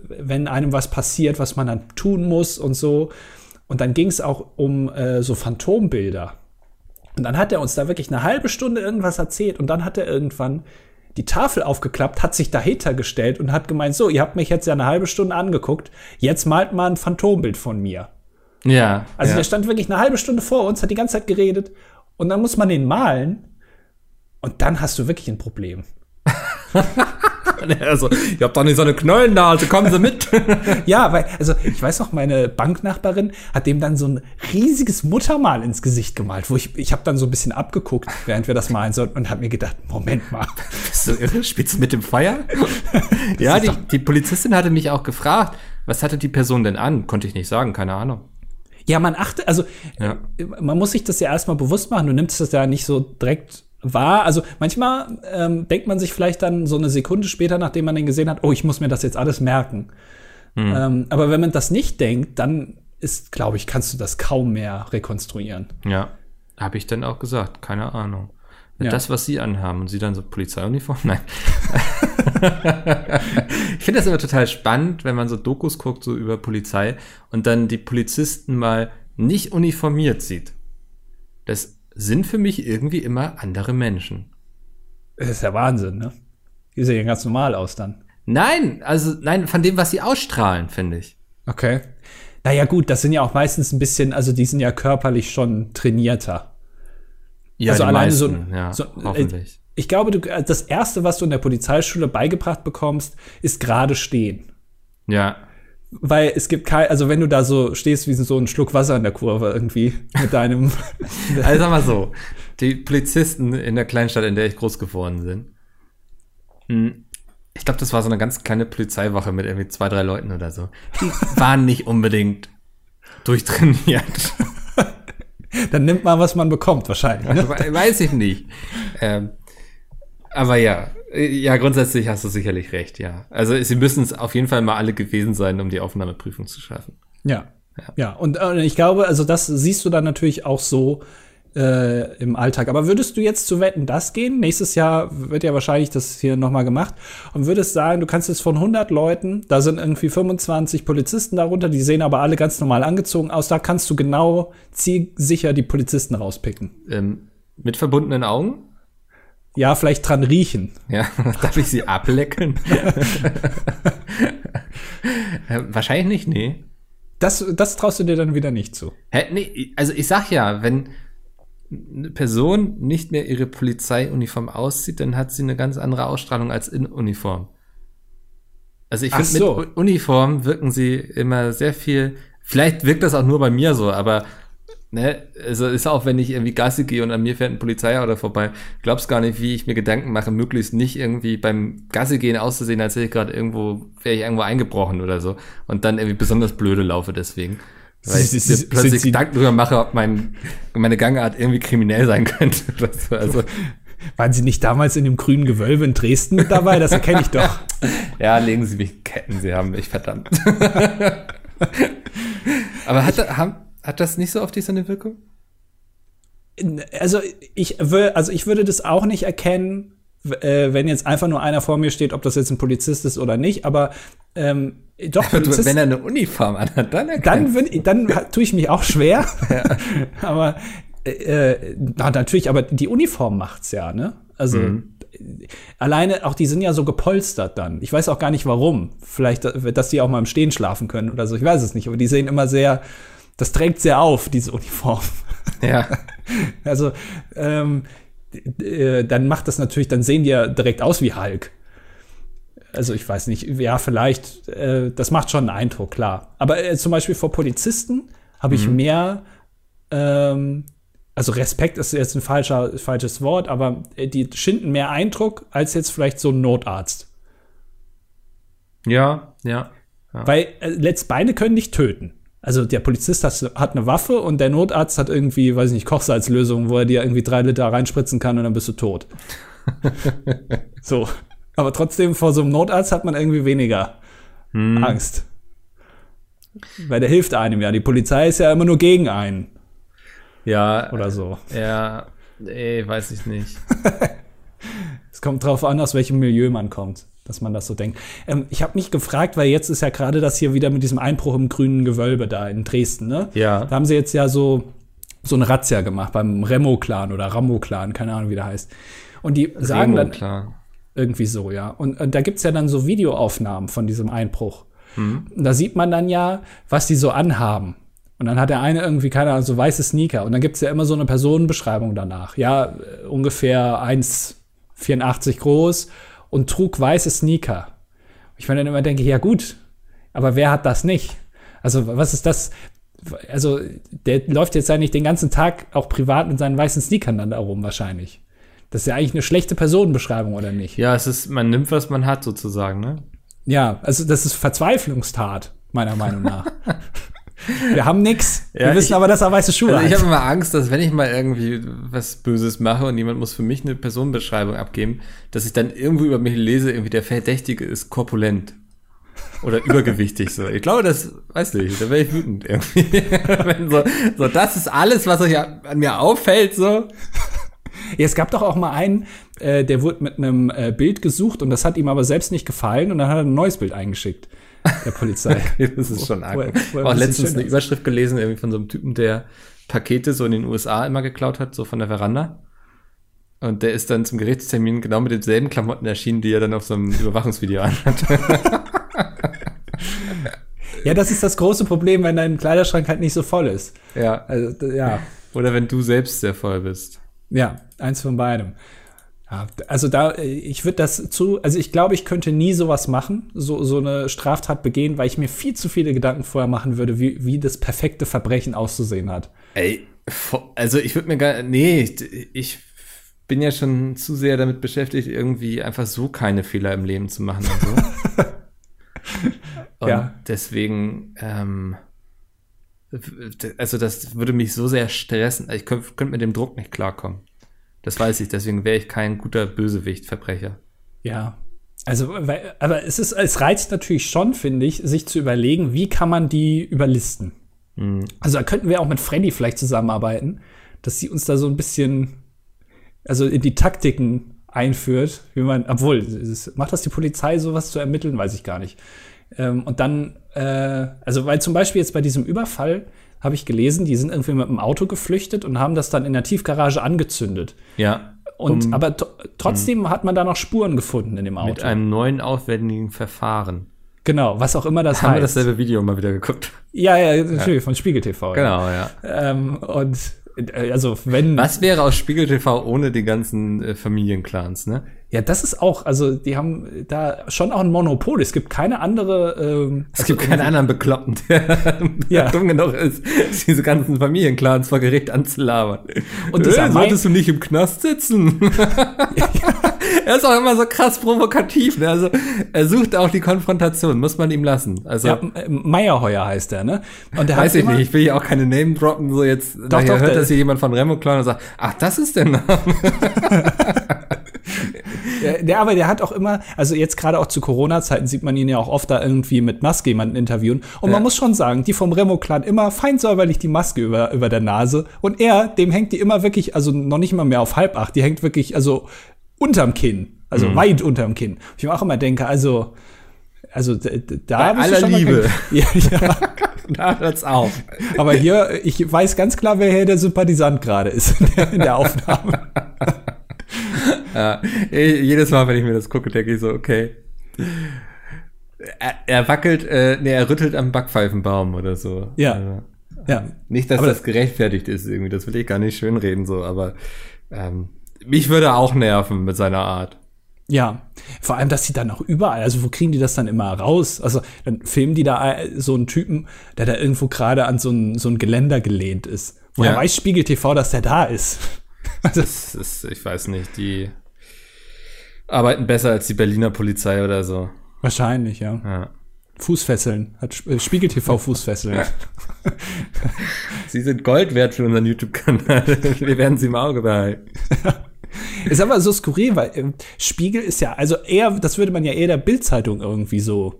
B: wenn einem was passiert, was man dann tun muss und so. Und dann ging es auch um äh, so Phantombilder. Und dann hat er uns da wirklich eine halbe Stunde irgendwas erzählt und dann hat er irgendwann die Tafel aufgeklappt, hat sich dahinter gestellt und hat gemeint, so, ihr habt mich jetzt ja eine halbe Stunde angeguckt, jetzt malt mal ein Phantombild von mir.
A: Ja.
B: Also
A: ja.
B: der stand wirklich eine halbe Stunde vor uns, hat die ganze Zeit geredet und dann muss man den malen und dann hast du wirklich ein Problem. [LAUGHS]
A: Und er so, ihr habt doch nicht so eine Knollennase, kommen Sie mit. [LAUGHS]
B: Ja, weil, also ich weiß noch, meine Banknachbarin hat dem dann so ein riesiges Muttermal ins Gesicht gemalt, wo ich, ich habe dann so ein bisschen abgeguckt, während wir das malen sollten und habe mir gedacht, Moment mal.
A: Bist du irre? Spielst du mit dem Feuer? [LAUGHS] ja, die, die Polizistin hatte mich auch gefragt, was hatte die Person denn an? Konnte ich nicht sagen, keine Ahnung.
B: Ja, man achtet, also
A: Ja.
B: man muss sich das ja erstmal bewusst machen. Du nimmst das ja nicht so direkt wahr. Also manchmal ähm, denkt man sich vielleicht dann so eine Sekunde später, nachdem man den gesehen hat, oh, ich muss mir das jetzt alles merken. Ähm, aber wenn man das nicht denkt, dann ist, glaube ich, kannst du das kaum mehr rekonstruieren.
A: Ja. Habe ich dann auch gesagt, keine Ahnung.
B: Ja.
A: Das, was sie anhaben und sie dann so Polizeiuniform? Nein. [LAUGHS] ich finde das immer total spannend, wenn man so Dokus guckt, so über Polizei und dann die Polizisten mal nicht uniformiert sieht. Das sind für mich irgendwie immer andere Menschen.
B: Das ist ja Wahnsinn, ne? Die sehen ja ganz normal aus dann.
A: Nein, also nein, von dem, was sie ausstrahlen, finde ich.
B: Okay. Naja, gut, das sind ja auch meistens ein bisschen, also die sind ja körperlich schon trainierter.
A: Ja,
B: Also alleine so-
A: meisten, ja,
B: so-
A: hoffentlich.
B: Ich glaube, du, das erste, was du in der Polizeischule beigebracht bekommst, ist gerade stehen.
A: ja,
B: Weil es gibt kein, also wenn du da so stehst wie so ein Schluck Wasser in der Kurve irgendwie mit deinem, [LAUGHS]
A: Also sag mal so, die Polizisten in der Kleinstadt, in der ich groß geworden bin, hm, ich glaube, das war so eine ganz kleine Polizeiwache mit irgendwie zwei, drei Leuten oder so. Die [LAUGHS] waren nicht unbedingt durchtrainiert.
B: dann nimmt man, was man bekommt, wahrscheinlich. Ne?
A: We- Weiß ich nicht. Ähm, aber ja, ja, grundsätzlich hast du sicherlich recht, ja. Also sie müssen es auf jeden Fall mal alle gewesen sein, um die Aufnahmeprüfung zu schaffen.
B: Ja. Ja, und äh, ich glaube, also das siehst du dann natürlich auch so äh, im Alltag. Aber würdest du jetzt zu Wetten das gehen? Nächstes Jahr wird ja wahrscheinlich das hier nochmal gemacht. Und würdest sagen, du kannst jetzt von 100 Leuten, da sind irgendwie 25 Polizisten darunter, die sehen aber alle ganz normal angezogen aus, da kannst du genau zielsicher die Polizisten rauspicken.
A: Ähm, mit verbundenen Augen?
B: Ja, vielleicht dran riechen.
A: Ja, [LAUGHS] darf ich sie ablecken? [LAUGHS] äh, wahrscheinlich nicht, nee.
B: Das, das traust du dir dann wieder nicht zu.
A: Hä, nee, also ich sag ja, wenn eine Person nicht mehr ihre Polizeiuniform auszieht, dann hat sie eine ganz andere Ausstrahlung als in Uniform. Also ich finde,
B: so.
A: mit Uniform wirken sie immer sehr viel, vielleicht wirkt das auch nur bei mir so, aber ne, also ist auch, wenn ich irgendwie Gassi gehe und an mir fährt ein Polizeiauto vorbei, glaubst gar nicht, wie ich mir Gedanken mache, möglichst nicht irgendwie beim Gassi gehen auszusehen, als wäre ich gerade irgendwo, wäre ich irgendwo eingebrochen oder so und dann irgendwie besonders blöde laufe deswegen. Weil ich
B: Sie-
A: mir plötzlich
B: Sie-
A: Gedanken drüber mache, ob mein, meine Gangart irgendwie kriminell sein könnte. [LAUGHS] so. Also,
B: Waren Sie nicht damals in dem grünen Gewölbe in Dresden mit dabei? Das erkenne ich doch. [LAUGHS]
A: ja, legen Sie mich Ketten, Sie haben mich verdammt. [LAUGHS] Aber hat, haben, hat das nicht so auf dich so eine Wirkung?
B: Also ich, also ich würde das auch nicht erkennen, äh, wenn jetzt einfach nur einer vor mir steht, ob das jetzt ein Polizist ist oder nicht. Aber ähm, doch, Polizist, [LAUGHS]
A: Wenn er eine Uniform anhat, dann erkennt.
B: dann, würd, dann tue ich mich auch schwer. [LAUGHS] [LAUGHS] aber äh, na, natürlich, aber die Uniform macht's ja, ne? Also
A: Mhm.
B: alleine auch die sind ja so gepolstert dann. Ich weiß auch gar nicht warum. Vielleicht, dass die auch mal im Stehen schlafen können oder so. Ich weiß es nicht. Aber die sehen immer sehr, das trägt sehr auf diese Uniform.
A: ja. [LAUGHS]
B: Also, ähm, äh, dann macht das natürlich, dann sehen die ja direkt aus wie Hulk. Also ich weiß nicht, ja, vielleicht, äh, das macht schon einen Eindruck, klar. Aber äh, zum Beispiel vor Polizisten habe ich mehr, ähm, also Respekt ist jetzt ein falscher, falsches Wort, aber äh, die schinden mehr Eindruck als jetzt vielleicht so ein Notarzt.
A: Ja, ja.
B: Weil äh, letzt beide können nicht töten. Also der Polizist hat, eine Waffe und der Notarzt hat irgendwie, weiß ich nicht, Kochsalzlösung, wo er dir irgendwie drei Liter reinspritzen kann und dann bist du tot. [LAUGHS] so. Aber trotzdem, vor so einem Notarzt hat man irgendwie weniger Angst. Weil der hilft einem ja. Die Polizei ist ja immer nur gegen einen
A: Ja,
B: oder so.
A: ja, nee, weiß ich nicht. [LAUGHS]
B: Es kommt drauf an, aus welchem Milieu man kommt, dass man das so denkt. Ähm, ich habe mich gefragt, weil jetzt ist ja gerade das hier wieder mit diesem Einbruch im grünen Gewölbe da in Dresden, ne?
A: Ja.
B: Da haben sie jetzt ja so, so eine Razzia gemacht beim Remo-Clan oder Rambo-Clan, keine Ahnung, wie der heißt. Und die sagen dann irgendwie so, ja. Und, und da gibt's ja dann so Videoaufnahmen von diesem Einbruch. Und da sieht man dann ja, was die so anhaben. Und dann hat der eine irgendwie, keine Ahnung, so weiße Sneaker. Und dann gibt's ja immer so eine Personenbeschreibung danach. Ja, äh, ungefähr 1,84 groß und trug weiße Sneaker. Ich mir dann immer denke, ja gut, aber wer hat das nicht? Also was ist das? Also der läuft jetzt eigentlich den ganzen Tag auch privat mit seinen weißen Sneakern dann da rum wahrscheinlich. Das ist ja eigentlich eine schlechte Personenbeschreibung, oder nicht?
A: Ja, es ist, man nimmt, was man hat, sozusagen, ne?
B: Ja, also das ist Verzweiflungstat, meiner Meinung nach. [LAUGHS] Wir haben nix. Wir
A: Ja,
B: wissen
A: ich-
B: aber, dass er weiße Schuhe
A: Also ich
B: hat.
A: habe immer Angst, dass wenn ich mal irgendwie was Böses mache und jemand muss für mich eine Personenbeschreibung abgeben, dass ich dann irgendwo über mich lese, irgendwie der Verdächtige ist korpulent. Oder übergewichtig so. Ich glaube, das, weiß nicht, da wäre ich wütend irgendwie. [LAUGHS] wenn so, so, das ist alles, was euch an an mir auffällt, so.
B: Ja, es gab doch auch mal einen, äh, der wurde mit einem äh, Bild gesucht und das hat ihm aber selbst nicht gefallen und dann hat er ein neues Bild eingeschickt, der Polizei. [LAUGHS]
A: Das ist schon arg.
B: Er
A: auch letztens eine. Überschrift gelesen, irgendwie von so einem Typen, der Pakete so in den USA immer geklaut hat, so von der Veranda. Und der ist dann zum Gerichtstermin genau mit denselben Klamotten erschienen, die er dann auf so einem Überwachungsvideo [LAUGHS] anhat.
B: ja, das ist das große Problem, wenn dein Kleiderschrank halt nicht so voll ist.
A: ja.
B: Also, ja,
A: Oder wenn du selbst sehr voll bist.
B: ja, eins von beidem. Ja, also da, äh, ich würde das zu, also ich glaube, ich könnte nie sowas machen, so, so eine Straftat begehen, weil ich mir viel zu viele Gedanken vorher machen würde, wie, wie das perfekte Verbrechen auszusehen hat.
A: Ey, also ich würde mir gar, nee, ich, ich bin ja schon zu sehr damit beschäftigt, irgendwie einfach so keine Fehler im Leben zu machen und so. [LAUGHS] und
B: Ja.
A: deswegen, ähm, also das würde mich so sehr stressen. Ich könnte könnt mit dem Druck nicht klarkommen. Das weiß ich, deswegen wäre ich kein guter Bösewicht, Verbrecher.
B: Ja. Also, weil, aber es ist, es reizt natürlich schon, finde ich, sich zu überlegen, wie kann man die überlisten. Also da könnten wir auch mit Freddy vielleicht zusammenarbeiten, dass sie uns da so ein bisschen, also in die Taktiken einführt, wie man, obwohl, es- macht das die Polizei, sowas zu ermitteln, weiß ich gar nicht. Ähm, und dann, äh, also weil zum Beispiel jetzt bei diesem Überfall habe ich gelesen, die sind irgendwie mit dem Auto geflüchtet und haben das dann in der Tiefgarage angezündet.
A: Ja.
B: Und
A: um-
B: aber trotzdem hat man da noch Spuren gefunden in dem Auto.
A: Mit einem neuen aufwendigen Verfahren.
B: genau, was auch immer das
A: Haben wir
B: heißt.
A: dasselbe Video mal wieder geguckt.
B: ja, ja, natürlich, von Spiegel TV. ja.
A: Genau, ja.
B: Ähm, und äh, also wenn
A: Was wäre aus Spiegel TV ohne die ganzen äh, Familienclans, ne?
B: Ja, das ist auch, also die haben da schon auch ein Monopol. Es gibt keine andere. Ähm,
A: Es gibt keinen anderen Bekloppten, der [LAUGHS]
B: Ja.
A: dumm genug ist, diese ganzen Familienclans vor Gericht anzulabern.
B: Und dieser
A: äh, solltest du nicht im Knast sitzen? [LAUGHS] er ist auch immer so krass provokativ. Ne? Also er sucht auch die Konfrontation, muss man ihm lassen. Also
B: ja, Meyerheuer heißt der, ne? Und der
A: weiß ich nicht, ich will hier auch keine Name droppen, so jetzt doch,
B: doch,
A: hört das hier jemand von Remo Clan und sagt, ach, das ist der Name. [LAUGHS]
B: Der, der, aber der hat auch immer, also jetzt gerade auch zu Corona-Zeiten sieht man ihn ja auch oft da irgendwie mit Maske jemanden interviewen. Und
A: Ja.
B: man muss schon sagen, die vom Remo-Clan immer fein säuberlich die Maske über, über der Nase. Und er, dem hängt die immer wirklich, also noch nicht mal mehr auf halb acht, die hängt wirklich, also unterm Kinn. Also
A: Mhm.
B: weit unterm Kinn. Ich mir auch immer denke, also, also da bist du
A: aller
B: schon
A: Liebe.
B: kein- [LAUGHS] Ja, ja. [LAUGHS]
A: da hört's auf.
B: Aber hier, ich weiß ganz klar, wer hier der Sympathisant gerade ist in der, in der Aufnahme. [LAUGHS]
A: Ja, jedes Mal, wenn ich mir das gucke, denke ich so, okay. Er, er wackelt, äh, nee, er rüttelt am Backpfeifenbaum oder so.
B: Ja.
A: Also,
B: Ja.
A: nicht, dass
B: Aber-
A: das gerechtfertigt ist irgendwie, das will ich gar nicht schönreden, so, aber ähm, mich würde auch nerven mit seiner Art.
B: Ja, vor allem, dass die dann auch überall, also wo kriegen die das dann immer raus? Also dann filmen die da äh, so einen Typen, der da irgendwo gerade an so ein, so ein Geländer gelehnt ist. Woher
A: Ja.
B: weiß Spiegel TV, dass der da ist? [LAUGHS]
A: Das ist, ich weiß nicht, die arbeiten besser als die Berliner Polizei oder so.
B: Wahrscheinlich, ja.
A: Ja.
B: Fußfesseln, hat äh, Spiegel TV [LAUGHS] Fußfesseln. [LAUGHS]
A: Sie sind Gold wert für unseren YouTube-Kanal. [LAUGHS] Wir werden sie im Auge behalten.
B: ist aber so skurril, weil ähm, Spiegel ist ja, also eher, das würde man ja eher der Bildzeitung irgendwie so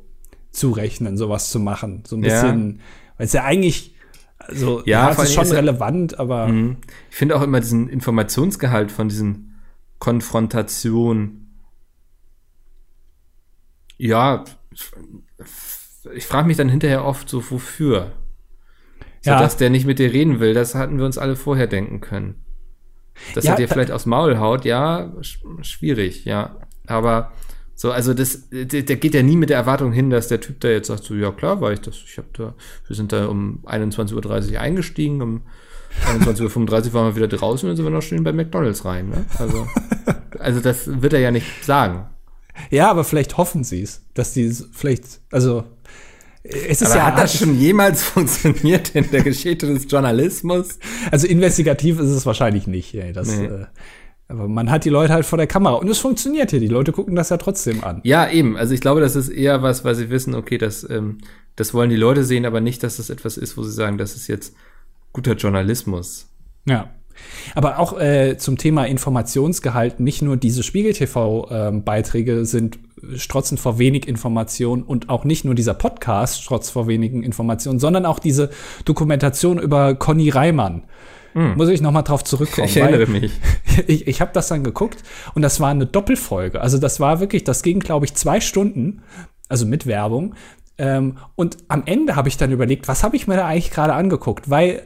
B: zurechnen, sowas zu machen. So ein
A: Ja.
B: bisschen, weil es ja eigentlich, also
A: Ja,
B: ja, es ist schon
A: ist ja-
B: relevant, aber
A: Mhm. Ich finde auch immer diesen Informationsgehalt von diesen Konfrontationen. Ja, ich frage mich dann hinterher oft so, wofür? So,
B: Ja.
A: dass der nicht mit dir reden will, das hatten wir uns alle vorher denken können. Dass
B: Ja,
A: er dir vielleicht aufs Maul haut, ja, sch schwierig, ja. Aber so, also das, der, der geht ja nie mit der Erwartung hin, dass der Typ da jetzt sagt, so, ja klar, war ich das, ich habe da, wir sind da um 21.30 Uhr eingestiegen, um 21.35 Uhr waren wir wieder draußen und sind wir noch schön bei McDonalds rein. Ne? Also, [LAUGHS] also das wird er ja nicht sagen.
B: Ja, aber vielleicht hoffen sie es, dass die vielleicht, also es ist
A: Aber
B: ja
A: hat das schon jemals [LAUGHS] funktioniert in der Geschichte des Journalismus?
B: Also investigativ ist es wahrscheinlich nicht. Ey, das,
A: Nee.
B: äh, aber man hat die Leute halt vor der Kamera und es funktioniert ja. Die Leute gucken das ja trotzdem an.
A: Ja, eben. Also ich glaube, das ist eher was, weil sie wissen, okay, das, ähm, das wollen die Leute sehen, aber nicht, dass das etwas ist, wo sie sagen, das ist jetzt guter Journalismus.
B: Ja. Aber auch äh, zum Thema Informationsgehalt, nicht nur diese Spiegel-TV-Beiträge sind strotzen vor wenig Information und auch nicht nur dieser Podcast strotzt vor wenigen Informationen, sondern auch diese Dokumentation über Conny Reimann. Muss ich noch mal drauf zurückkommen.
A: Ich erinnere mich. [LAUGHS]
B: ich, ich habe das dann geguckt und das war eine Doppelfolge. Also das war wirklich, das ging, glaube ich, zwei Stunden, also mit Werbung. Ähm, und am Ende habe ich dann überlegt, was habe ich mir da eigentlich gerade angeguckt? Weil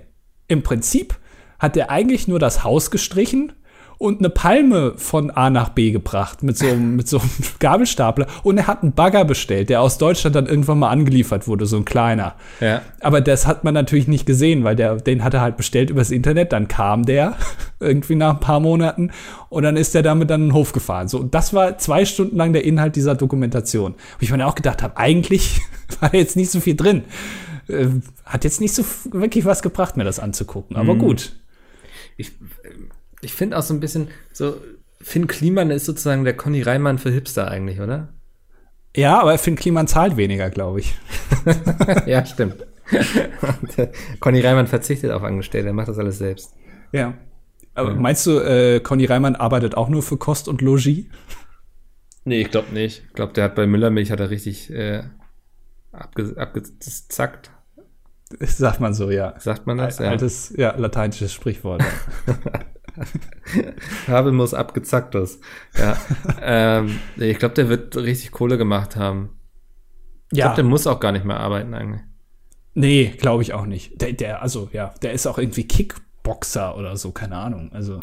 B: im Prinzip hat er eigentlich nur das Haus gestrichen und eine Palme von A nach B gebracht mit so, einem- [LAUGHS] mit so einem Gabelstapler. Und er hat einen Bagger bestellt, der aus Deutschland dann irgendwann mal angeliefert wurde, so ein kleiner.
A: Ja.
B: Aber das hat man natürlich nicht gesehen, weil der, den hat er halt bestellt übers Internet, dann kam der [LAUGHS] irgendwie nach ein paar Monaten und dann ist er damit dann in den Hof gefahren. So, und das war zwei Stunden lang der Inhalt dieser Dokumentation. Wo ich mir auch gedacht habe, eigentlich [LAUGHS] war jetzt nicht so viel drin. Äh, hat jetzt nicht so wirklich was gebracht, mir das anzugucken. Aber gut.
A: Ich, ich finde auch so ein bisschen, so, Finn Kliman ist sozusagen der Conny Reimann für Hipster eigentlich, oder?
B: Ja, aber Finn Kliman zahlt weniger, glaube ich. [LAUGHS]
A: ja, stimmt. [LAUGHS] Conny Reimann verzichtet auf Angestellte, er macht das alles selbst.
B: Ja. Aber meinst du, äh, Conny Reimann arbeitet auch nur für Kost und Logis?
A: Nee, ich glaube nicht. Ich glaube, der hat bei Müllermilch hat er richtig äh, abge, abgezackt. [LAUGHS]
B: Sagt man so, ja.
A: Sagt man das?
B: Altes, ja, lateinisches Sprichwort. [LAUGHS]
A: Habemus abgezacktes. Ja. [LAUGHS] ähm, ich glaube, der wird richtig Kohle gemacht haben. Ich
B: ja.
A: glaube, der muss auch gar nicht mehr arbeiten eigentlich.
B: Nee, glaube ich auch nicht. Der, der, also ja, der ist auch irgendwie Kickboxer oder so, keine Ahnung. Also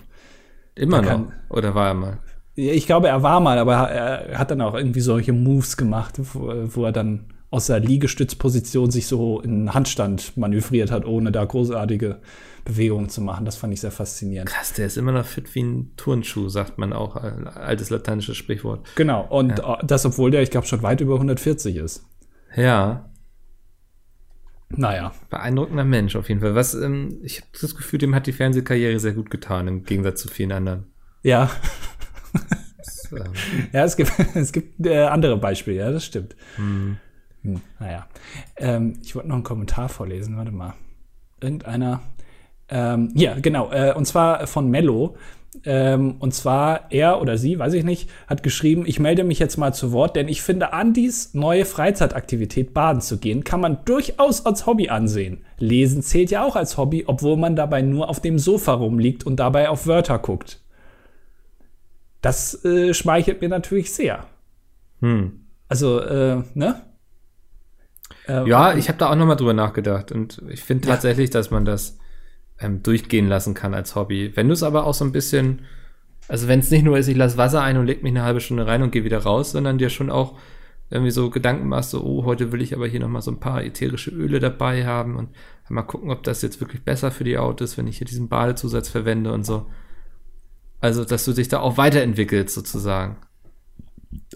A: Immer noch.
B: kann-
A: Oder war er mal?
B: ja, ich glaube, er war mal, aber er hat dann auch irgendwie solche Moves gemacht, wo, wo er dann aus der Liegestützposition sich so in Handstand manövriert hat, ohne da großartige Bewegungen zu machen. Das fand ich sehr faszinierend.
A: Krass, der ist immer noch fit wie ein Turnschuh, sagt man auch. Ein altes lateinisches Sprichwort.
B: Genau, und äh, das, obwohl der, ich glaube, schon weit über 140 ist.
A: Ja,
B: Naja.
A: beeindruckender Mensch auf jeden Fall. Was, ähm, ich habe das Gefühl, dem hat die Fernsehkarriere sehr gut getan, im Gegensatz zu vielen anderen.
B: Ja, [LAUGHS]
A: Das, ähm,
B: Ja, es gibt, [LAUGHS] es gibt äh, andere Beispiele, ja, das stimmt. Hm, naja. Ähm, ich wollte noch einen Kommentar vorlesen, warte mal. Irgendeiner. Ähm, ja, genau. Äh, und zwar von Mello. Ähm, und zwar er oder sie, weiß ich nicht, hat geschrieben, ich melde mich jetzt mal zu Wort, denn ich finde, Andys neue Freizeitaktivität, baden zu gehen, kann man durchaus als Hobby ansehen. Lesen zählt ja auch als Hobby, obwohl man dabei nur auf dem Sofa rumliegt und dabei auf Wörter guckt. Das äh, schmeichelt mir natürlich sehr.
A: hm.
B: Also, äh, ne? Äh,
A: Ja, ich habe da auch nochmal drüber nachgedacht und ich finde tatsächlich, dass man das ähm, durchgehen lassen kann als Hobby. Wenn du es aber auch so ein bisschen, also wenn es nicht nur ist, ich lasse Wasser ein und leg mich eine halbe Stunde rein und gehe wieder raus, sondern dir schon auch irgendwie so Gedanken machst, so, oh, heute will ich aber hier nochmal so ein paar ätherische Öle dabei haben und mal gucken, ob das jetzt wirklich besser für die Haut ist, wenn ich hier diesen Badezusatz verwende und so. Also, dass du dich da auch weiterentwickelst, sozusagen.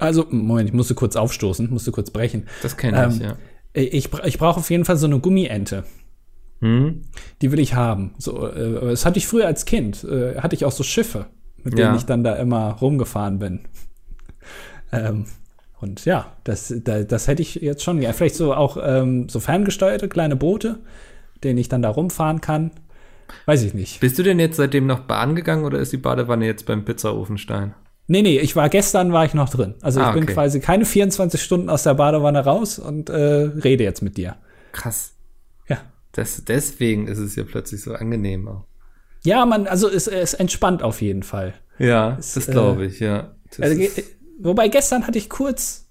B: Also, Moment, ich musste kurz aufstoßen, musste kurz brechen.
A: Das kenne ich,
B: Ähm,
A: ja.
B: Ich, bra- ich brauche auf jeden Fall so eine Gummiente.
A: Hm?
B: Die will ich haben. So, äh, das hatte ich früher als Kind. Äh, hatte ich auch so Schiffe, mit denen
A: Ja.
B: ich dann da immer rumgefahren bin. [LAUGHS] ähm, und ja, das, da, das hätte ich jetzt schon. Ja, vielleicht so auch ähm, so ferngesteuerte kleine Boote, denen ich dann da rumfahren kann. Weiß ich nicht.
A: Bist du denn jetzt seitdem noch Bahn gegangen oder ist die Badewanne jetzt beim Pizzaofenstein?
B: Nee, nee, ich war gestern war ich noch drin. Also ich
A: Ah,
B: bin
A: okay.
B: quasi keine 24 Stunden aus der Badewanne raus und äh, rede jetzt mit dir.
A: Krass.
B: Ja.
A: Das, deswegen ist es ja plötzlich so angenehm auch.
B: Ja, man, also es, es entspannt auf jeden Fall.
A: Ja, das
B: äh,
A: glaube ich, ja. Das
B: Also, wobei gestern hatte ich kurz,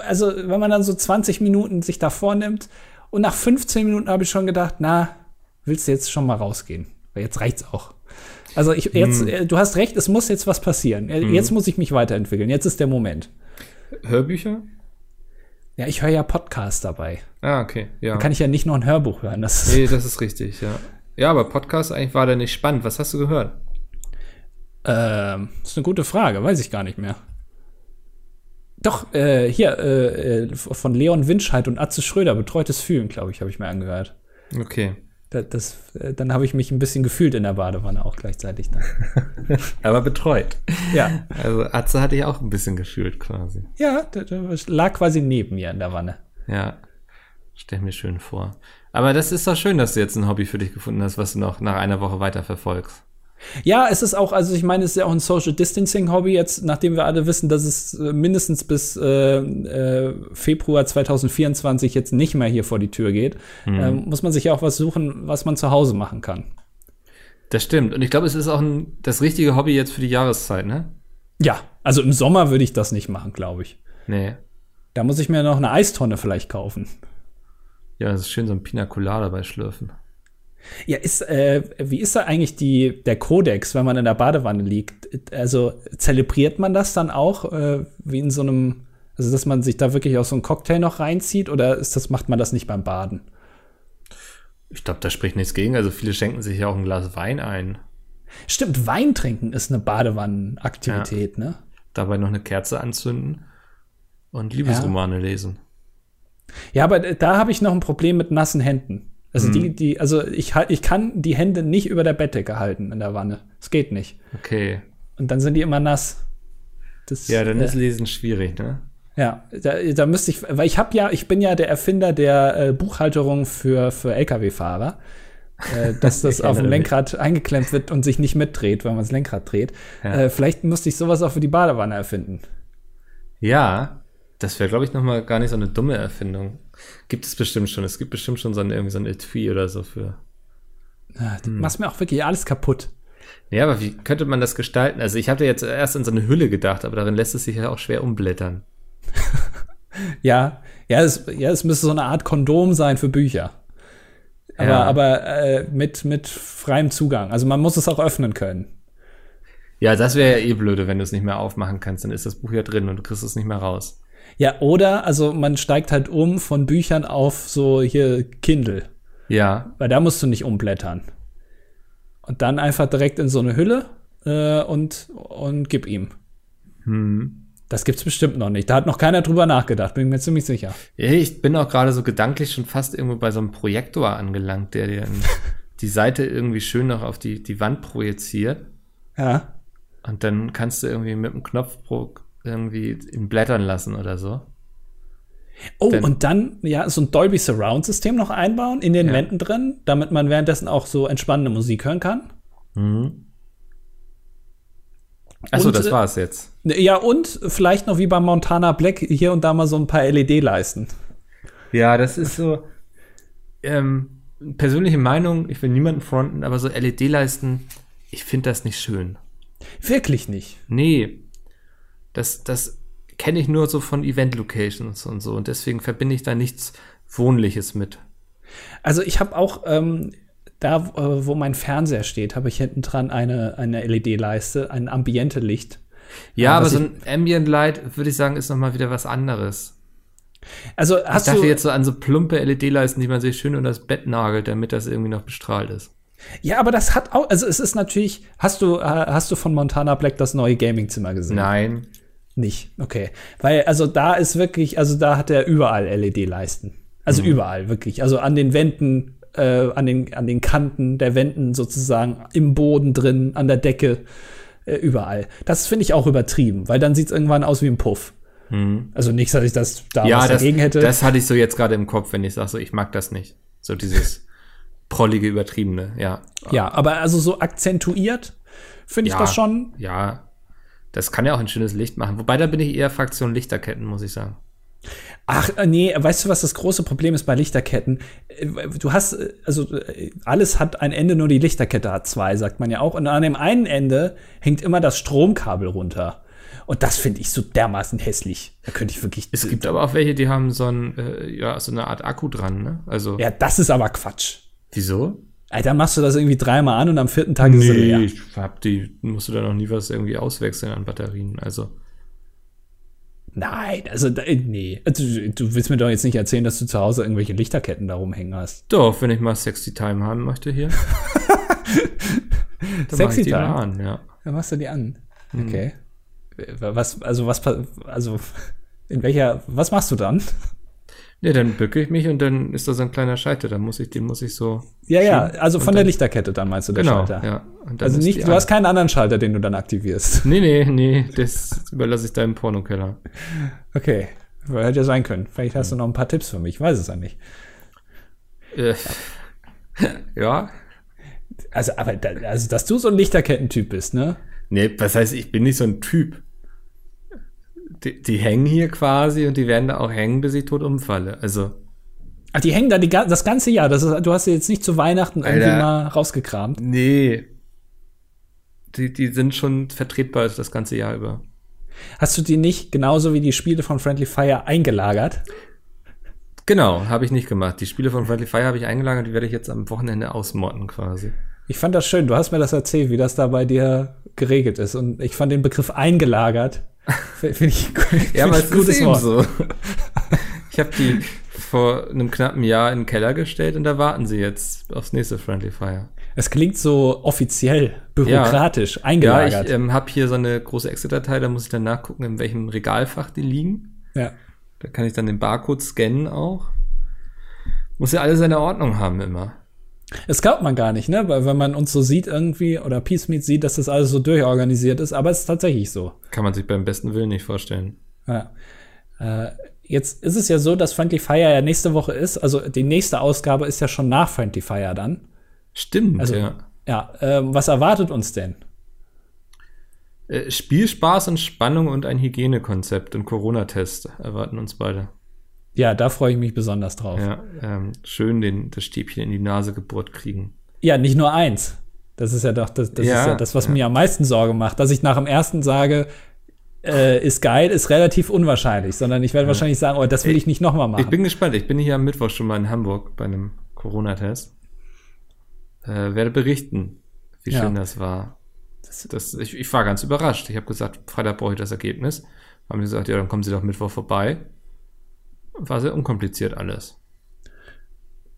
B: also wenn man dann so 20 Minuten sich da vornimmt und nach 15 Minuten habe ich schon gedacht, na, willst du jetzt schon mal rausgehen? Weil jetzt reicht's auch. Also ich jetzt,
A: Hm.
B: äh, du hast recht, es muss jetzt was passieren. Äh, Jetzt muss ich mich weiterentwickeln. Jetzt ist der Moment.
A: Hörbücher?
B: Ja, ich höre ja Podcast dabei.
A: Ah, okay, ja.
B: Kann ich ja nicht noch ein Hörbuch hören. Das
A: nee, das ist richtig, ja. Ja, aber Podcast eigentlich war der nicht spannend. Was hast du gehört?
B: ähm, ist eine gute Frage, weiß ich gar nicht mehr. Doch, äh, hier, äh, äh, von Leon Winscheid und Atze Schröder, Betreutes Fühlen, glaube ich, habe ich mir angehört.
A: Okay.
B: Das, das, äh, dann habe ich mich ein bisschen gefühlt in der Badewanne auch gleichzeitig dann. [LAUGHS]
A: Aber betreut.
B: ja.
A: Also Atze hatte ich auch ein bisschen gefühlt quasi.
B: Ja, das, das lag quasi neben mir in der Wanne.
A: Ja. Stell mir schön vor. Aber das ist doch schön, dass du jetzt ein Hobby für dich gefunden hast, was du noch nach einer Woche weiter verfolgst.
B: Ja, es ist auch, also ich meine, es ist ja auch ein Social Distancing Hobby jetzt, nachdem wir alle wissen, dass es äh, mindestens bis äh, äh, Februar 2024 jetzt nicht mehr hier vor die Tür geht, mhm. ähm, muss man sich ja auch was suchen, was man zu Hause machen kann.
A: Das stimmt. Und ich glaube, es ist auch ein, das richtige Hobby jetzt für die Jahreszeit, ne?
B: Ja, also im Sommer würde ich das nicht machen, glaube ich.
A: Nee.
B: Da muss ich mir noch eine Eistonne vielleicht kaufen.
A: Ja, das ist schön, so ein Pina Colada bei Schlürfen.
B: Ja, ist, äh, wie ist da eigentlich die, der Kodex, wenn man in der Badewanne liegt? Also zelebriert man das dann auch äh, wie in so einem, also dass man sich da wirklich auch so einen Cocktail noch reinzieht oder ist das, macht man das nicht beim Baden?
A: Ich glaube, da spricht nichts gegen. Also viele schenken sich ja auch ein Glas Wein ein.
B: Stimmt, Wein trinken ist eine Badewannenaktivität, ja. ne?
A: Dabei noch eine Kerze anzünden und Liebesromane ja. lesen.
B: Ja, aber da habe ich noch ein Problem mit nassen Händen. Also mhm. die, die, also ich, ich kann die Hände nicht über der Bettdecke halten in der Wanne. Es geht nicht.
A: Okay.
B: Und dann sind die immer nass.
A: Das, ja, dann äh, ist Lesen schwierig, ne?
B: Ja, da, da müsste ich, weil ich habe ja, ich bin ja der Erfinder der äh, Buchhalterung für, für Lkw-Fahrer, äh, [LAUGHS] dass das auf dem Lenkrad eingeklemmt wird und sich nicht mitdreht, wenn man das Lenkrad dreht. Ja. Äh, vielleicht müsste ich sowas auch für die Badewanne erfinden.
A: Ja, das wäre, glaube ich, noch mal gar nicht so eine dumme Erfindung. Gibt es bestimmt schon. Es gibt bestimmt schon so ein, irgendwie so ein Etui oder so für.
B: Ja, du hm. machst mir auch wirklich alles kaputt.
A: Ja, aber wie könnte man das gestalten? Also ich hatte jetzt erst an so eine Hülle gedacht, aber darin lässt es sich ja auch schwer umblättern. [LAUGHS]
B: ja, ja es, ja, es müsste so eine Art Kondom sein für Bücher. Aber, ja. aber äh, mit, mit freiem Zugang. Also man muss es auch öffnen können.
A: Ja, das wäre ja eh blöde, wenn du es nicht mehr aufmachen kannst. Dann ist das Buch ja drin und du kriegst es nicht mehr raus.
B: Ja, oder, also man steigt halt um von Büchern auf so hier Kindle.
A: Ja.
B: Weil da musst du nicht umblättern. Und dann einfach direkt in so eine Hülle äh, und, und gib ihm.
A: Hm.
B: Das gibt's bestimmt noch nicht. Da hat noch keiner drüber nachgedacht, bin mir ziemlich sicher.
A: Ich bin auch gerade so gedanklich schon fast irgendwo bei so einem Projektor angelangt, der dir [LAUGHS] die Seite irgendwie schön noch auf die, die Wand projiziert.
B: Ja.
A: Und dann kannst du irgendwie mit dem Knopfdruck irgendwie ihn blättern lassen oder so.
B: Oh, Denn, und dann ja so ein Dolby Surround System noch einbauen in den ja. Wänden drin, damit man währenddessen auch so entspannende Musik hören kann.
A: Mhm. Achso, das äh, war's jetzt.
B: Ja, und vielleicht noch wie bei Montana Black hier und da mal so ein paar LED-Leisten.
A: Ja, das ist so. Ähm, persönliche Meinung, ich will niemanden fronten, aber so LED-Leisten, ich finde das nicht schön.
B: Wirklich nicht.
A: Nee, das, das kenne ich nur so von Event-Locations und so. Und deswegen verbinde ich da nichts Wohnliches mit.
B: Also ich habe auch ähm, da, äh, wo mein Fernseher steht, habe ich hinten dran eine, eine LED-Leiste, ein Ambiente-Licht.
A: Ja, aber, aber so ein Ambient Light, würde ich sagen, ist noch mal wieder was anderes.
B: Also hast
A: ich dachte du jetzt so an so plumpe LED-Leisten, die man sich schön unter das Bett nagelt, damit das irgendwie noch bestrahlt ist.
B: Ja, aber das hat auch, also es ist natürlich, hast du, äh, hast du von Montana Black das neue Gaming-Zimmer gesehen?
A: Nein.
B: Nicht, okay. Weil, also da ist wirklich, also da hat er überall LED-Leisten. Also mhm. überall, wirklich. Also an den Wänden, äh, an, den, an den Kanten der Wänden sozusagen, im Boden drin, an der Decke, äh, überall. Das finde ich auch übertrieben, weil dann sieht es irgendwann aus wie ein Puff.
A: Mhm.
B: Also nichts, dass ich das da
A: ja, was dagegen das, hätte. Das hatte ich so jetzt gerade im Kopf, wenn ich sage, so, ich mag das nicht. So dieses [LAUGHS] prollige, übertriebene, ja.
B: Ja, aber also so akzentuiert finde ich
A: ja,
B: das schon.
A: Ja, das kann ja auch ein schönes Licht machen. Wobei, da bin ich eher Fraktion Lichterketten, muss ich sagen.
B: Ach, äh, nee, weißt du, was das große Problem ist bei Lichterketten? Äh, du hast, äh, also alles hat ein Ende, nur die Lichterkette hat zwei, sagt man ja auch. Und an dem einen Ende hängt immer das Stromkabel runter. Und das finde ich so dermaßen hässlich. Da könnte ich wirklich.
A: Es gibt aber auch welche, die haben so, ein, äh, ja, so eine Art Akku dran, ne? Also.
B: Ja, das ist aber Quatsch.
A: Wieso?
B: Alter, machst du das irgendwie dreimal an und am vierten Tag nee, ist
A: sie leer. ich hab die, musst du da noch nie was irgendwie auswechseln an Batterien, also.
B: Nein, also, nee. Also, du willst mir doch jetzt nicht erzählen, dass du zu Hause irgendwelche Lichterketten da rumhängen hast.
A: Doch, wenn ich mal Sexy Time haben möchte hier. [LAUGHS]
B: Sexy Time?
A: An, ja.
B: Dann machst du die an. Mhm. Okay. Was, also, was, also, In welcher, was machst du dann?
A: Ja, dann bücke ich mich und dann ist da so ein kleiner Schalter. Dann muss ich, den muss ich so.
B: Ja, ja, also von der
A: dann-
B: Lichterkette dann meinst du der
A: Genau,
B: Schalter.
A: ja. Und dann
B: Also nicht, du hast keinen anderen Schalter, den du dann aktivierst. [LAUGHS]
A: Nee, nee, nee, das überlasse ich deinem Pornokeller.
B: Okay. Hätte ja sein können. Vielleicht hast du noch ein paar Tipps für mich. Ich weiß es ja nicht.
A: Äh, [LAUGHS] ja.
B: Also, aber also, dass du so ein Lichterkettentyp bist, ne?
A: Nee, was heißt, ich bin nicht so ein Typ. Die, die hängen hier quasi und die werden da auch hängen, bis ich tot umfalle. Also,
B: Ach, die hängen da die, das ganze Jahr. Das ist, du hast sie jetzt nicht zu Weihnachten irgendwie
A: Alter.
B: mal rausgekramt.
A: nee. Die, die sind schon vertretbar das ganze Jahr über.
B: Hast du die nicht genauso wie die Spiele von Friendly Fire eingelagert?
A: Genau, habe ich nicht gemacht. Die Spiele von Friendly Fire habe ich eingeladen, die werde ich jetzt am Wochenende ausmotten quasi.
B: Ich fand das schön. Du hast mir das erzählt, wie das da bei dir geregelt ist. Und ich fand den Begriff eingelagert. Finde ich, find [LAUGHS]
A: Ja, aber es ist eben
B: Wort.
A: so. [LAUGHS] Ich habe die vor einem knappen Jahr in den Keller gestellt und da warten sie jetzt aufs nächste Friendly Fire.
B: Es klingt so offiziell, bürokratisch,
A: Ja,
B: eingelagert.
A: ich ähm, habe hier so eine große Excel-Datei, da muss ich dann nachgucken, in welchem Regalfach die liegen.
B: ja.
A: Da kann ich dann den Barcode scannen auch. Muss ja alles seine Ordnung haben immer.
B: Das glaubt man gar nicht, ne? Weil wenn man uns so sieht irgendwie oder Peace Meet sieht, dass das alles so durchorganisiert ist, aber es ist tatsächlich so.
A: Kann man sich beim besten Willen nicht vorstellen.
B: Ja. Äh, jetzt ist es ja so, dass Friendly Fire ja nächste Woche ist. Also die nächste Ausgabe ist ja schon nach Friendly Fire dann.
A: Stimmt,
B: Also-
A: ja.
B: Ja, ähm, was erwartet uns denn?
A: Äh, Spielspaß und Spannung und ein Hygienekonzept und Corona-Test erwarten uns beide.
B: Ja, da freue ich mich besonders drauf. Ja.
A: Ja, ähm, schön den, das Stäbchen in die Nase gebohrt kriegen.
B: nicht nur eins. Das ist ja doch das, das,
A: Ja,
B: ist ja das was
A: ja.
B: mir am meisten Sorge macht. Dass ich nach dem ersten sage, äh, ist geil, ist relativ unwahrscheinlich, sondern ich werde wahrscheinlich sagen, oh, das will ich nicht nochmal machen.
A: Ich bin gespannt. Ich bin hier am Mittwoch schon mal in Hamburg bei einem Corona-Test. Äh, werde berichten, wie
B: Ja.
A: schön das war. Das, ich, ich war ganz überrascht. Ich habe gesagt, Freitag brauche ich das Ergebnis. Haben gesagt, ja, dann kommen Sie doch Mittwoch vorbei. War sehr unkompliziert alles.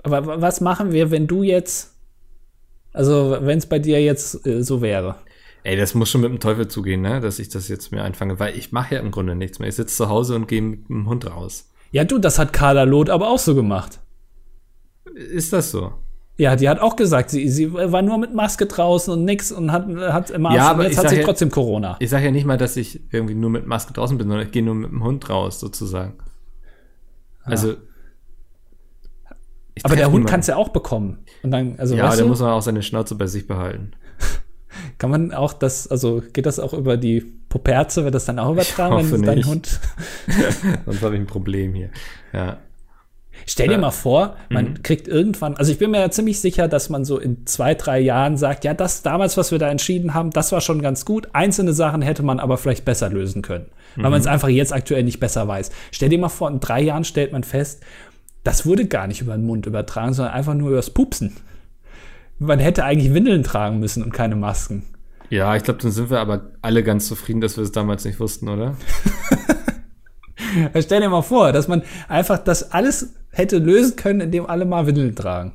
B: Aber wa- was machen wir, wenn du jetzt, also wenn es bei dir jetzt äh, so wäre?
A: Ey, das muss schon mit dem Teufel zugehen, ne? dass ich das jetzt mir einfange, weil ich mache ja im Grunde nichts mehr. Ich sitze zu Hause und gehe mit dem Hund raus.
B: Ja, du, das hat Carla Loth aber auch so gemacht.
A: Ist das so?
B: Ja, die hat auch gesagt, sie, sie war nur mit Maske draußen und nix und hat, hat immer
A: Ja, aber
B: jetzt hat sie
A: ja-
B: trotzdem Corona.
A: Ich sage ja nicht mal, dass ich irgendwie nur mit Maske draußen bin, sondern ich gehe nur mit dem Hund raus, sozusagen. Also.
B: aber der Hund kann es ja auch bekommen. Und dann, also
A: Ja, der
B: du,
A: muss man auch seine Schnauze bei sich behalten. [LAUGHS]
B: kann man auch das, also geht das auch über die Poperze, wird das dann auch übertragen, wenn dein. Hund. [LAUGHS]
A: Sonst habe ich ein Problem hier. Ja.
B: Stell dir
A: Äh,
B: mal vor, man
A: mhm.
B: kriegt irgendwann, also ich bin mir ja ziemlich sicher, dass man so in zwei, drei Jahren sagt, ja, das damals, was wir da entschieden haben, das war schon ganz gut. Einzelne Sachen hätte man aber vielleicht besser lösen können, weil man es
A: Mhm.
B: einfach jetzt aktuell nicht besser weiß. Stell dir mal vor, in drei Jahren stellt man fest, das wurde gar nicht über den Mund übertragen, sondern einfach nur übers Pupsen. Man hätte eigentlich Windeln tragen müssen und keine Masken.
A: Ja, ich glaube, dann sind wir aber alle ganz zufrieden, dass wir es damals nicht wussten, oder? [LAUGHS]
B: Stell dir mal vor, dass man einfach das alles hätte lösen können, indem alle mal Windeln tragen.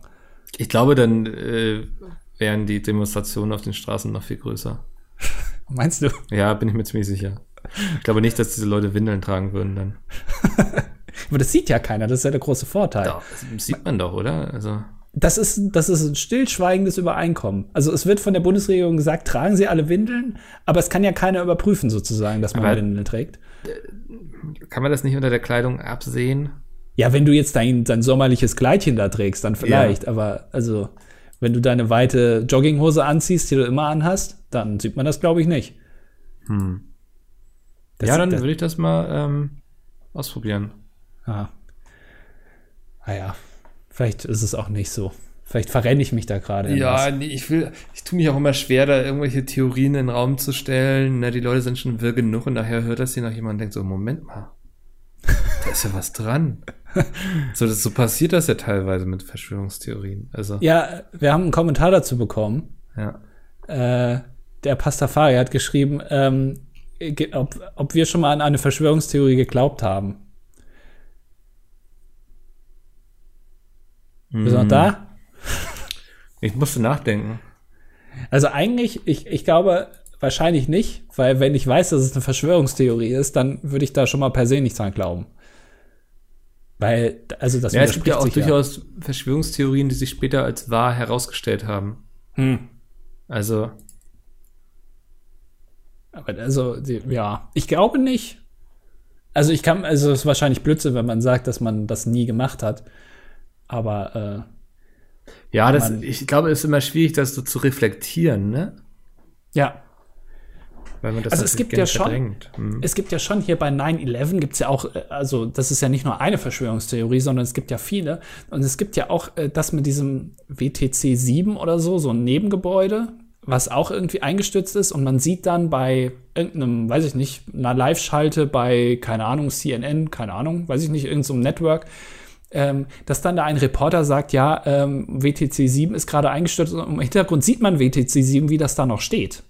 A: Ich glaube, dann äh, wären die Demonstrationen auf den Straßen noch viel größer. [LAUGHS]
B: Meinst du?
A: Ja, bin ich mir ziemlich sicher. Ich glaube nicht, dass diese Leute Windeln tragen würden dann. [LAUGHS]
B: Aber das sieht ja keiner, das ist ja der große Vorteil.
A: Doch, das sieht man doch, oder? Also.
B: Das ist, das ist ein stillschweigendes Übereinkommen. Also es wird von der Bundesregierung gesagt, tragen Sie alle Windeln, aber es kann ja keiner überprüfen sozusagen, dass man
A: Aber-
B: Windeln trägt.
A: Kann man das nicht unter der Kleidung absehen?
B: Ja, wenn du jetzt dein, dein sommerliches Kleidchen da trägst, dann vielleicht. Aber also, wenn du deine weite Jogginghose anziehst, die du immer anhast, dann sieht man das, glaube ich, nicht.
A: Hm.
B: Das,
A: ja, dann würde ich das mal ähm, ausprobieren.
B: ah. ah ja, vielleicht ist es auch nicht so. Vielleicht verrenne ich mich da gerade.
A: Ja, nee, ich will, ich tue mich auch immer schwer, da irgendwelche Theorien in den Raum zu stellen. Na, die Leute sind schon wirr genug und nachher hört das hier noch jemand und denkt so, Moment mal, da ist ja was dran. [LAUGHS] so, das, so passiert das ja teilweise mit Verschwörungstheorien. Also,
B: ja, wir haben einen Kommentar dazu bekommen.
A: ja.
B: äh, der Pastafari hat geschrieben, ähm, ob, ob wir schon mal an eine Verschwörungstheorie geglaubt haben. Bist du noch da?
A: Mhm. [LAUGHS] Ich musste nachdenken.
B: Also eigentlich, ich, ich glaube, wahrscheinlich nicht, weil wenn ich weiß, dass es eine Verschwörungstheorie ist, dann würde ich da schon mal per se nicht dran glauben. Weil, also das
A: Ja, es gibt ja auch durchaus Verschwörungstheorien, die sich später als wahr herausgestellt haben.
B: Hm.
A: Also,
B: Aber also, die, ja, ich glaube nicht. Also ich kann, also es ist wahrscheinlich Blödsinn, wenn man sagt, dass man das nie gemacht hat. Aber
A: ja, das, ich glaube, es ist immer schwierig, das so zu reflektieren, ne?
B: äh, ja, Also es gibt ja schon-
A: verdrängt. Hm.
B: es gibt ja schon hier bei 9-11 gibt es ja auch, äh, also das ist ja nicht nur eine Verschwörungstheorie, sondern es gibt ja viele. Und es gibt ja auch äh, das mit diesem WTC 7 oder so, so ein Nebengebäude, was auch irgendwie eingestürzt ist. Und man sieht dann bei irgendeinem, weiß ich nicht, einer Live-Schalte bei, keine Ahnung, CNN, keine Ahnung, weiß ich nicht, irgendeinem so Network, ähm, dass dann da ein Reporter sagt, ja, ähm, WTC 7 ist gerade eingestürzt und im Hintergrund sieht man WTC 7, wie das da noch steht.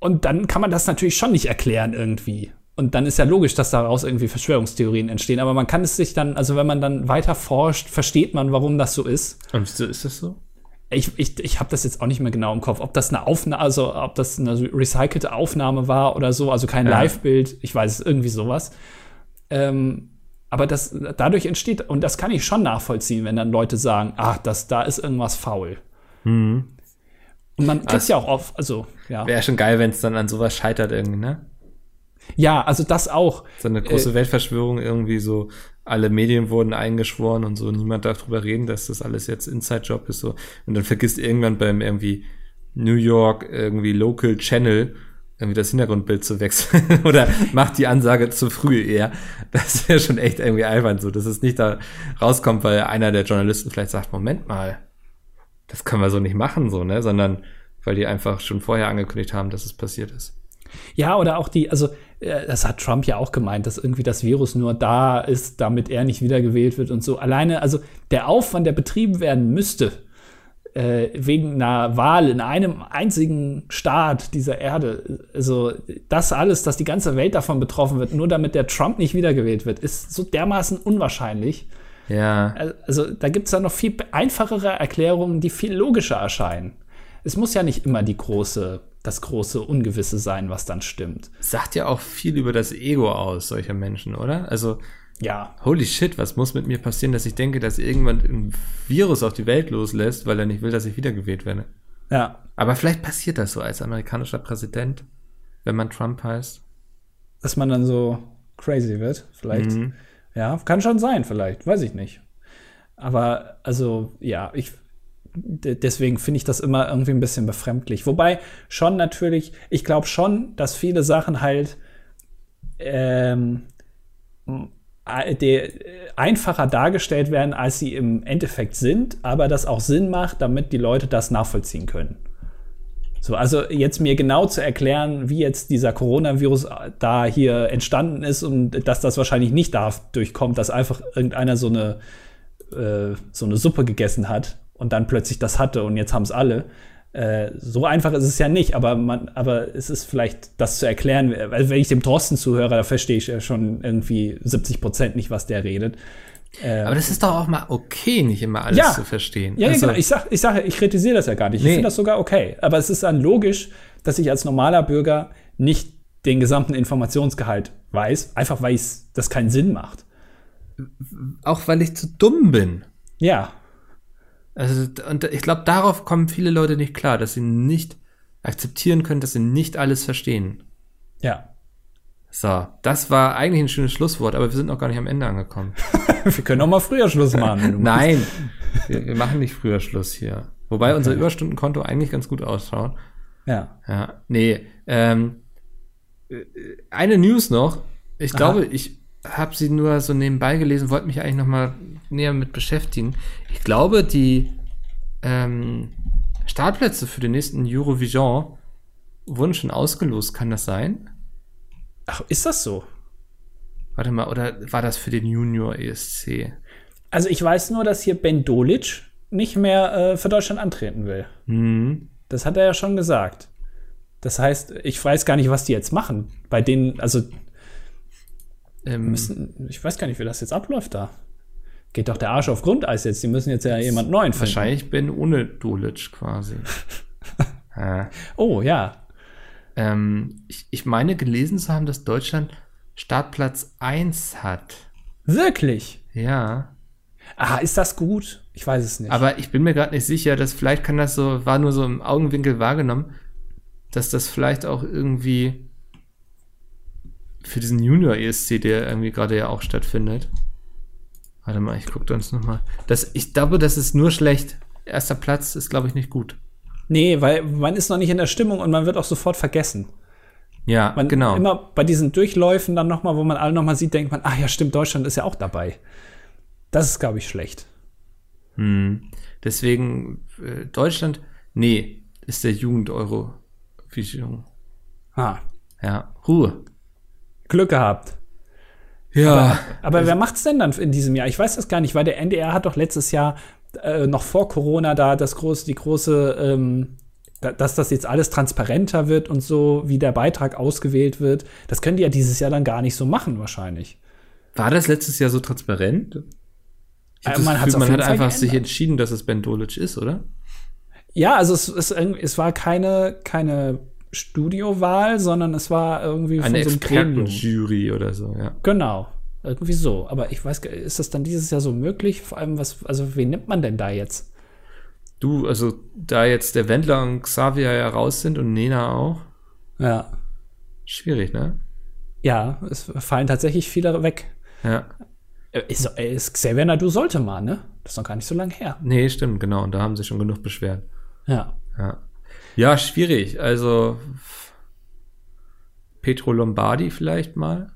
B: Und dann kann man das natürlich schon nicht erklären irgendwie. Und dann ist ja logisch, dass daraus irgendwie Verschwörungstheorien entstehen. Aber man kann es sich dann, also wenn man dann weiter forscht, versteht man, warum das so ist.
A: Und wieso ist das so?
B: Ich, ich, ich habe das jetzt auch nicht mehr genau im Kopf, ob das eine Aufnahme, also ob das eine recycelte Aufnahme war oder so, also kein
A: Ja.
B: Live-Bild, ich weiß es, irgendwie sowas. Ähm, aber das dadurch entsteht, und das kann ich schon nachvollziehen, wenn dann Leute sagen, ach, das, da ist irgendwas faul. Und man kriegt
A: Also-
B: ja auch auf, also, ja.
A: Wäre schon geil, wenn es dann an sowas scheitert irgendwie, ne?
B: Ja, also das auch.
A: So eine große Weltverschwörung irgendwie so, alle Medien wurden eingeschworen und so, niemand darf drüber reden, dass das alles jetzt Inside-Job ist so. Und dann vergisst irgendwann beim irgendwie New York irgendwie Local Channel irgendwie das Hintergrundbild zu wechseln [LAUGHS] oder macht die Ansage zu früh eher. Das wäre schon echt irgendwie albern so, dass es nicht da rauskommt, weil einer der Journalisten vielleicht sagt, Moment mal, das können wir so nicht machen, so, ne, sondern weil die einfach schon vorher angekündigt haben, dass es passiert ist.
B: Ja, oder auch die, also äh, das hat Trump ja auch gemeint, dass irgendwie das Virus nur da ist, damit er nicht wiedergewählt wird und so. Alleine, also der Aufwand, der betrieben werden müsste, äh, wegen einer Wahl in einem einzigen Staat dieser Erde, also das alles, dass die ganze Welt davon betroffen wird, nur damit der Trump nicht wiedergewählt wird, ist so dermaßen unwahrscheinlich.
A: Ja.
B: Also da gibt es ja noch viel einfachere Erklärungen, die viel logischer erscheinen. Es muss ja nicht immer die große, das große Ungewisse sein, was dann stimmt.
A: sagt ja auch viel über das Ego aus, solcher Menschen, oder? Also,
B: Ja,
A: holy shit, was muss mit mir passieren, dass ich denke, dass irgendwann ein Virus auf die Welt loslässt, weil er nicht will, dass ich wiedergewählt werde.
B: ja.
A: Aber vielleicht passiert das so als amerikanischer Präsident, wenn man Trump heißt.
B: Dass man dann so crazy wird, vielleicht.
A: Mhm.
B: Ja, kann schon sein, vielleicht, weiß ich nicht. Aber also, ja, ich de- deswegen finde ich das immer irgendwie ein bisschen befremdlich. Wobei schon natürlich, ich glaube schon, dass viele Sachen halt ähm, äh, einfacher dargestellt werden, als sie im Endeffekt sind, aber das auch Sinn macht, damit die Leute das nachvollziehen können. So, also jetzt mir genau zu erklären, wie jetzt dieser Coronavirus da hier entstanden ist und dass das wahrscheinlich nicht dadurch kommt, dass einfach irgendeiner so eine, äh, so eine Suppe gegessen hat und dann plötzlich das hatte und jetzt haben es alle. Äh, so einfach ist es ja nicht, aber man, aber es ist vielleicht das zu erklären, weil wenn ich dem Drosten zuhöre, da verstehe ich ja schon irgendwie 70 Prozent nicht, was der redet.
A: Aber das ist doch auch mal okay, nicht immer alles
B: Ja.
A: zu verstehen.
B: Ja,
A: Also,
B: ja, genau. Ich sage, ich, sag, ich kritisiere das ja gar nicht. Ich
A: Nee.
B: finde das sogar okay. Aber es ist dann logisch, dass ich als normaler Bürger nicht den gesamten Informationsgehalt weiß, einfach weil das keinen Sinn macht.
A: auch weil ich zu dumm bin.
B: Ja,
A: Also, und ich glaube, darauf kommen viele Leute nicht klar, dass sie nicht akzeptieren können, dass sie nicht alles verstehen.
B: ja.
A: So, das war eigentlich ein schönes Schlusswort, aber wir sind noch gar nicht am Ende angekommen. [LAUGHS]
B: Wir können auch mal früher Schluss machen. [LAUGHS]
A: Nein, wir, wir machen nicht früher Schluss hier. Wobei unser Überstundenkonto eigentlich ganz gut ausschaut.
B: Ja.
A: Ja, nee, ähm, äh, eine News noch. Ich
B: Aha.
A: glaube, ich habe sie nur so nebenbei gelesen, wollte mich eigentlich noch mal näher mit beschäftigen. Ich glaube, die ähm, Startplätze für den nächsten Eurovision wurden schon ausgelost. Kann das sein?
B: Ach, ist das so?
A: Warte mal, oder war das für den Junior ESC?
B: Also ich weiß nur, dass hier Ben Dolic nicht mehr äh, für Deutschland antreten will.
A: Hm.
B: Das hat er ja schon gesagt. Das heißt, ich weiß gar nicht, was die jetzt machen. Bei denen, also
A: Ähm,
B: müssen, ich weiß gar nicht, wie das jetzt abläuft da. Geht doch der Arsch auf Grundeis jetzt. Die müssen jetzt ja jemand neuen finden.
A: wahrscheinlich Ben ohne Dolic quasi. ja. [LAUGHS]
B: Oh, ja.
A: Ähm, ich, ich meine gelesen zu haben, dass Deutschland Startplatz 1 hat.
B: Wirklich?
A: Ja.
B: Ah, ist das gut? Ich weiß es nicht.
A: Aber ich bin mir gerade nicht sicher, dass vielleicht kann das so, war nur so im Augenwinkel wahrgenommen, dass das vielleicht auch irgendwie für diesen Junior ESC, der irgendwie gerade ja auch stattfindet. Warte mal, ich gucke uns noch mal. Das, ich glaube, das ist nur schlecht. Erster Platz ist, glaube ich, nicht gut.
B: Nee, weil man ist noch nicht in der Stimmung und man wird auch sofort vergessen.
A: Ja,
B: Man
A: genau.
B: immer bei diesen Durchläufen dann noch mal, wo man alle noch mal sieht, denkt man, ach ja, stimmt, Deutschland ist ja auch dabei. Das ist, glaube ich, schlecht.
A: Hm. Deswegen äh, Deutschland, nee, ist der Jugend-Euro-Vision.
B: Ah,
A: Ja, Ruhe.
B: Glück gehabt.
A: Ja,
B: Aber wer macht's denn dann in diesem Jahr? Ich weiß das gar nicht, weil der NDR hat doch letztes Jahr äh, noch vor Corona da das große, die große, ähm, da- dass das jetzt alles transparenter wird und so, wie der Beitrag ausgewählt wird. Das können die ja dieses Jahr dann gar nicht so machen, wahrscheinlich.
A: war das letztes Jahr so transparent? Das
B: man
A: Gefühl, man hat
B: Fall
A: einfach sich
B: geändert.
A: entschieden, dass es Ben Dolic ist, oder?
B: Ja, also es, es, es war keine, keine Studiowahl, sondern es war irgendwie
A: Eine
B: von so einem Gremium.
A: Expertenjury oder so, ja.
B: Genau. Irgendwie so. Aber ich weiß, gar- ist das dann dieses Jahr so möglich? Vor allem, was, also wen nimmt man denn da jetzt?
A: Du, also da jetzt der Wendler und Xavier ja raus sind und Nena auch,
B: Ja.
A: schwierig, ne?
B: Ja, es fallen tatsächlich viele weg.
A: Ja.
B: Äh, Ist, ist Xavier Nadu sollte mal, ne? Das ist noch gar nicht so lange her.
A: Nee, stimmt, genau. Und da haben sie schon genug beschwert.
B: Ja.
A: Ja. Ja, schwierig. Also Petro Lombardi vielleicht mal.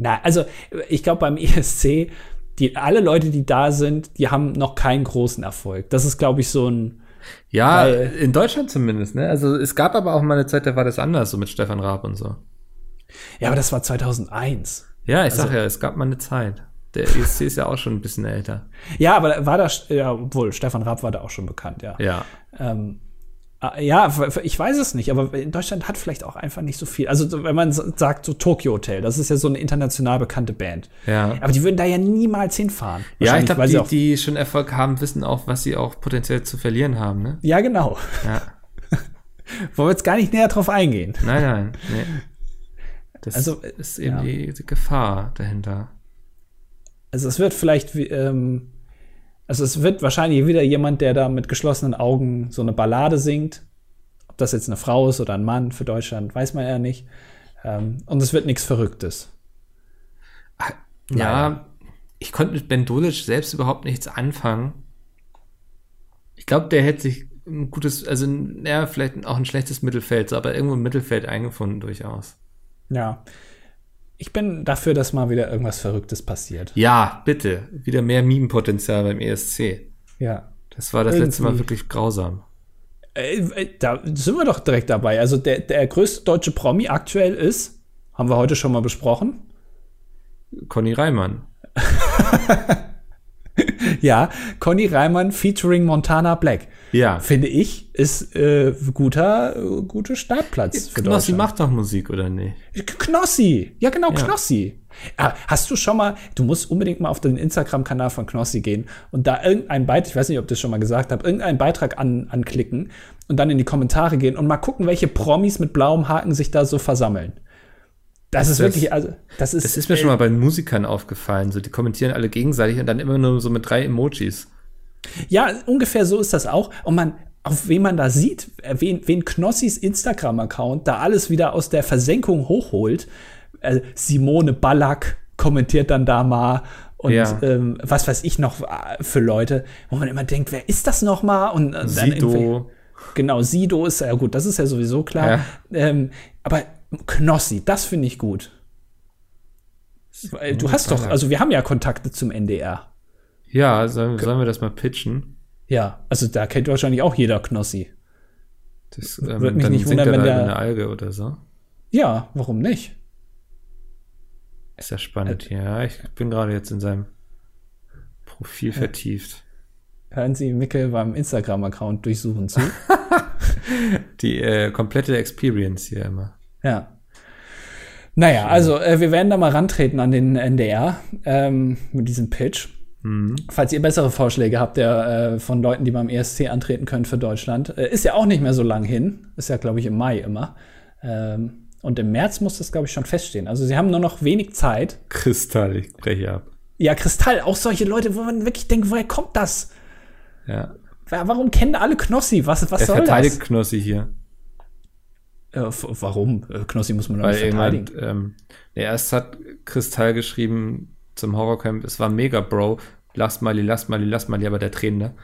B: Na, also ich glaube beim ESC, die, alle Leute, die da sind, die haben noch keinen großen Erfolg. Das ist, glaube ich, so ein.
A: Ja,
B: Weil-
A: in Deutschland zumindest, ne? Also es gab aber auch mal eine Zeit, da war das anders, so mit Stefan Raab und so.
B: Ja, aber das war 2001.
A: Ja, ich
B: Also-
A: sag ja, es gab mal eine Zeit. Der [LAUGHS] ESC ist ja auch schon ein bisschen älter.
B: Ja, aber war da, ja, obwohl Stefan Raab war da auch schon bekannt, ja.
A: Ja.
B: Ähm, äh, ja, f- f- ich weiß es nicht, aber in Deutschland hat vielleicht auch einfach nicht so viel. Also, so, wenn man sagt, so Tokyo Hotel, das ist ja so eine international bekannte Band.
A: Ja.
B: Aber die würden da ja niemals hinfahren.
A: Ja, ich glaube, die, die schon Erfolg haben, wissen auch, was sie auch potenziell zu verlieren haben, ne?
B: Ja, genau.
A: Ja. [LAUGHS]
B: Wollen wir jetzt gar nicht näher drauf eingehen.
A: Nein, nein, nee. Das
B: Also,
A: ist eben
B: ja.
A: die, die Gefahr dahinter.
B: Also, es wird vielleicht, wie, ähm, also es wird wahrscheinlich wieder jemand, der da mit geschlossenen Augen so eine Ballade singt. Ob das jetzt eine Frau ist oder ein Mann für Deutschland, weiß man ja nicht. Ähm, und es wird nichts Verrücktes.
A: Ja,
B: Leider.
A: ich konnte mit Ben Dolic selbst überhaupt nichts anfangen. Ich glaube, der hätte sich ein gutes, also ja, vielleicht auch ein schlechtes Mittelfeld, aber irgendwo im Mittelfeld eingefunden durchaus.
B: Ja. Ich bin dafür, dass mal wieder irgendwas Verrücktes passiert.
A: Ja, bitte. Wieder mehr Meme-Potenzial beim ESC.
B: Ja.
A: Das war das letzte Mal
B: Irgendwie.
A: wirklich grausam.
B: Äh, äh, da sind wir doch direkt dabei. Also der, der größte deutsche Promi aktuell ist, haben wir heute schon mal besprochen.
A: Conny Reimann. [LAUGHS]
B: Ja, Conny Reimann featuring Montana Black.
A: Ja.
B: Finde ich, ist äh, guter, äh, guter Startplatz für
A: Knossi macht doch Musik, oder nicht?
B: Knossi. Ja, genau,
A: Ja.
B: Knossi. Ah, hast du schon mal, du musst unbedingt mal auf den Instagram-Kanal von Knossi gehen und da irgendeinen Beitrag, ich weiß nicht, ob ich das schon mal gesagt habe, irgendeinen Beitrag an, anklicken und dann in die Kommentare gehen und mal gucken, welche Promis mit blauem Haken sich da so versammeln. Das ist
A: Das-
B: wirklich, also, das ist.
A: Das ist mir schon mal bei Musikern aufgefallen. So, die kommentieren alle gegenseitig und dann immer nur so mit drei Emojis.
B: Ja, ungefähr so ist das auch. Und man, auf wen man da sieht, äh, wen, wen Knossis Instagram-Account da alles wieder aus der Versenkung hochholt. Äh, Simone Ballack kommentiert dann da mal und
A: Ja.
B: ähm, was weiß ich noch äh, für Leute, wo man immer denkt, wer ist das noch mal? Und, dann irgendwelche-
A: Sido.
B: Genau, Sido ist ja gut, das ist ja sowieso klar.
A: Ja.
B: Ähm, aber Knossi, das finde ich gut. Du hast doch, also wir haben ja Kontakte zum NDR.
A: Ja, sollen, sollen wir das mal pitchen?
B: Ja, also da kennt wahrscheinlich auch jeder Knossi.
A: Das,
B: Würde mich nicht wundern,
A: er
B: wenn der-
A: eine Alge oder so.
B: Ja, warum nicht?
A: Ist ja spannend. ja, ich bin gerade jetzt in seinem Profil vertieft.
B: Hören Sie Mickel beim Instagram-Account durchsuchen zu. [LAUGHS]
A: Die äh, komplette Experience hier immer.
B: ja. Naja, also äh, wir werden da mal rantreten an den NDR ähm, mit diesem Pitch. Mhm. Falls ihr bessere Vorschläge habt, der, äh, von Leuten, die beim ESC antreten können für Deutschland. Äh, ist ja auch nicht mehr so lang hin. Ist ja, glaube ich, im Mai immer. Ähm, und im März muss das, glaube ich, schon feststehen. Also sie haben nur noch wenig Zeit.
A: Kristall, ich breche ab.
B: Ja, Kristall, auch solche Leute, wo man wirklich denkt, woher kommt das?
A: Ja.
B: Warum kennen alle Knossi? Was, was
A: er
B: soll
A: verteidigt
B: das?
A: Knossi hier.
B: Äh, warum? Äh, Knossi muss man
A: doch nicht verteidigen. Ähm, erst hat Kristall geschrieben zum Horrorcamp, es war mega, Bro. Lass Mali, lass Mali, lass Mali, aber der Tränende.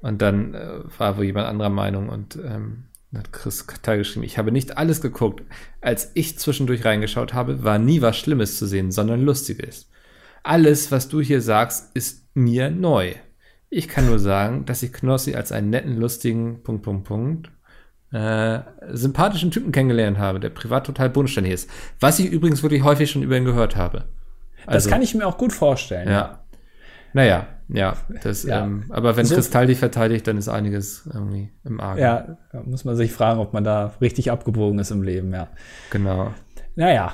A: Und dann äh, war wohl jemand anderer Meinung und ähm, hat Chris Kristall geschrieben, ich habe nicht alles geguckt. Als ich zwischendurch reingeschaut habe, war nie was Schlimmes zu sehen, sondern Lustiges. Alles, was du hier sagst, ist mir neu. Ich kann nur sagen, dass ich Knossi als einen netten, lustigen, Punkt, Punkt, Punkt, äh, sympathischen Typen kennengelernt habe, der privat total bodenständig ist. Was ich übrigens wirklich häufig schon über ihn gehört habe.
B: Also, das kann ich mir auch gut vorstellen.
A: Ja. Naja, ja. Das, ja. Ähm, aber wenn so, Kristall dich verteidigt, dann ist einiges irgendwie im Argen.
B: Ja, muss man sich fragen, ob man da richtig abgebogen ist im Leben, ja.
A: Genau.
B: Naja.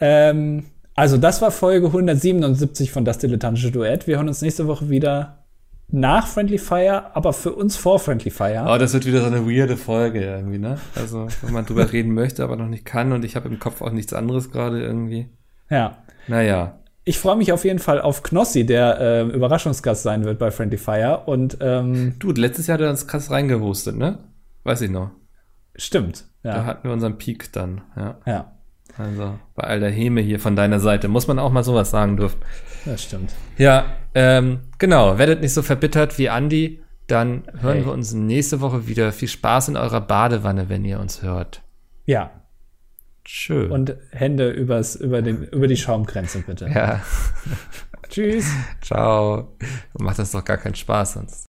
B: Ähm, also, das war Folge 177 von Das Dilettantische Duett. Wir hören uns nächste Woche wieder nach Friendly Fire, aber für uns vor Friendly Fire.
A: Oh, das wird wieder so eine weirde Folge irgendwie, ne? Also, wenn man drüber [LAUGHS] reden möchte, aber noch nicht kann und ich habe im Kopf auch nichts anderes gerade irgendwie.
B: Ja.
A: Naja.
B: Ich freue mich auf jeden Fall auf Knossi, der äh, Überraschungsgast sein wird bei Friendly Fire. Und ähm,
A: du, letztes Jahr hat er uns krass reingehostet, ne? Weiß ich noch.
B: Stimmt.
A: Ja. Da hatten wir unseren Peak dann, ja.
B: Ja.
A: Also bei all der Häme hier von deiner Seite muss man auch mal sowas sagen dürfen.
B: Das stimmt.
A: Ja, ähm, genau. Werdet nicht so verbittert wie Andi. Dann hören hey. wir uns nächste Woche wieder. Viel Spaß in eurer Badewanne, wenn ihr uns hört.
B: Ja.
A: Schön.
B: Und Hände übers, über, den, über die Schaumgrenze, bitte.
A: Ja.
B: Tschüss. [LAUGHS]
A: Ciao. Macht das doch gar keinen Spaß sonst.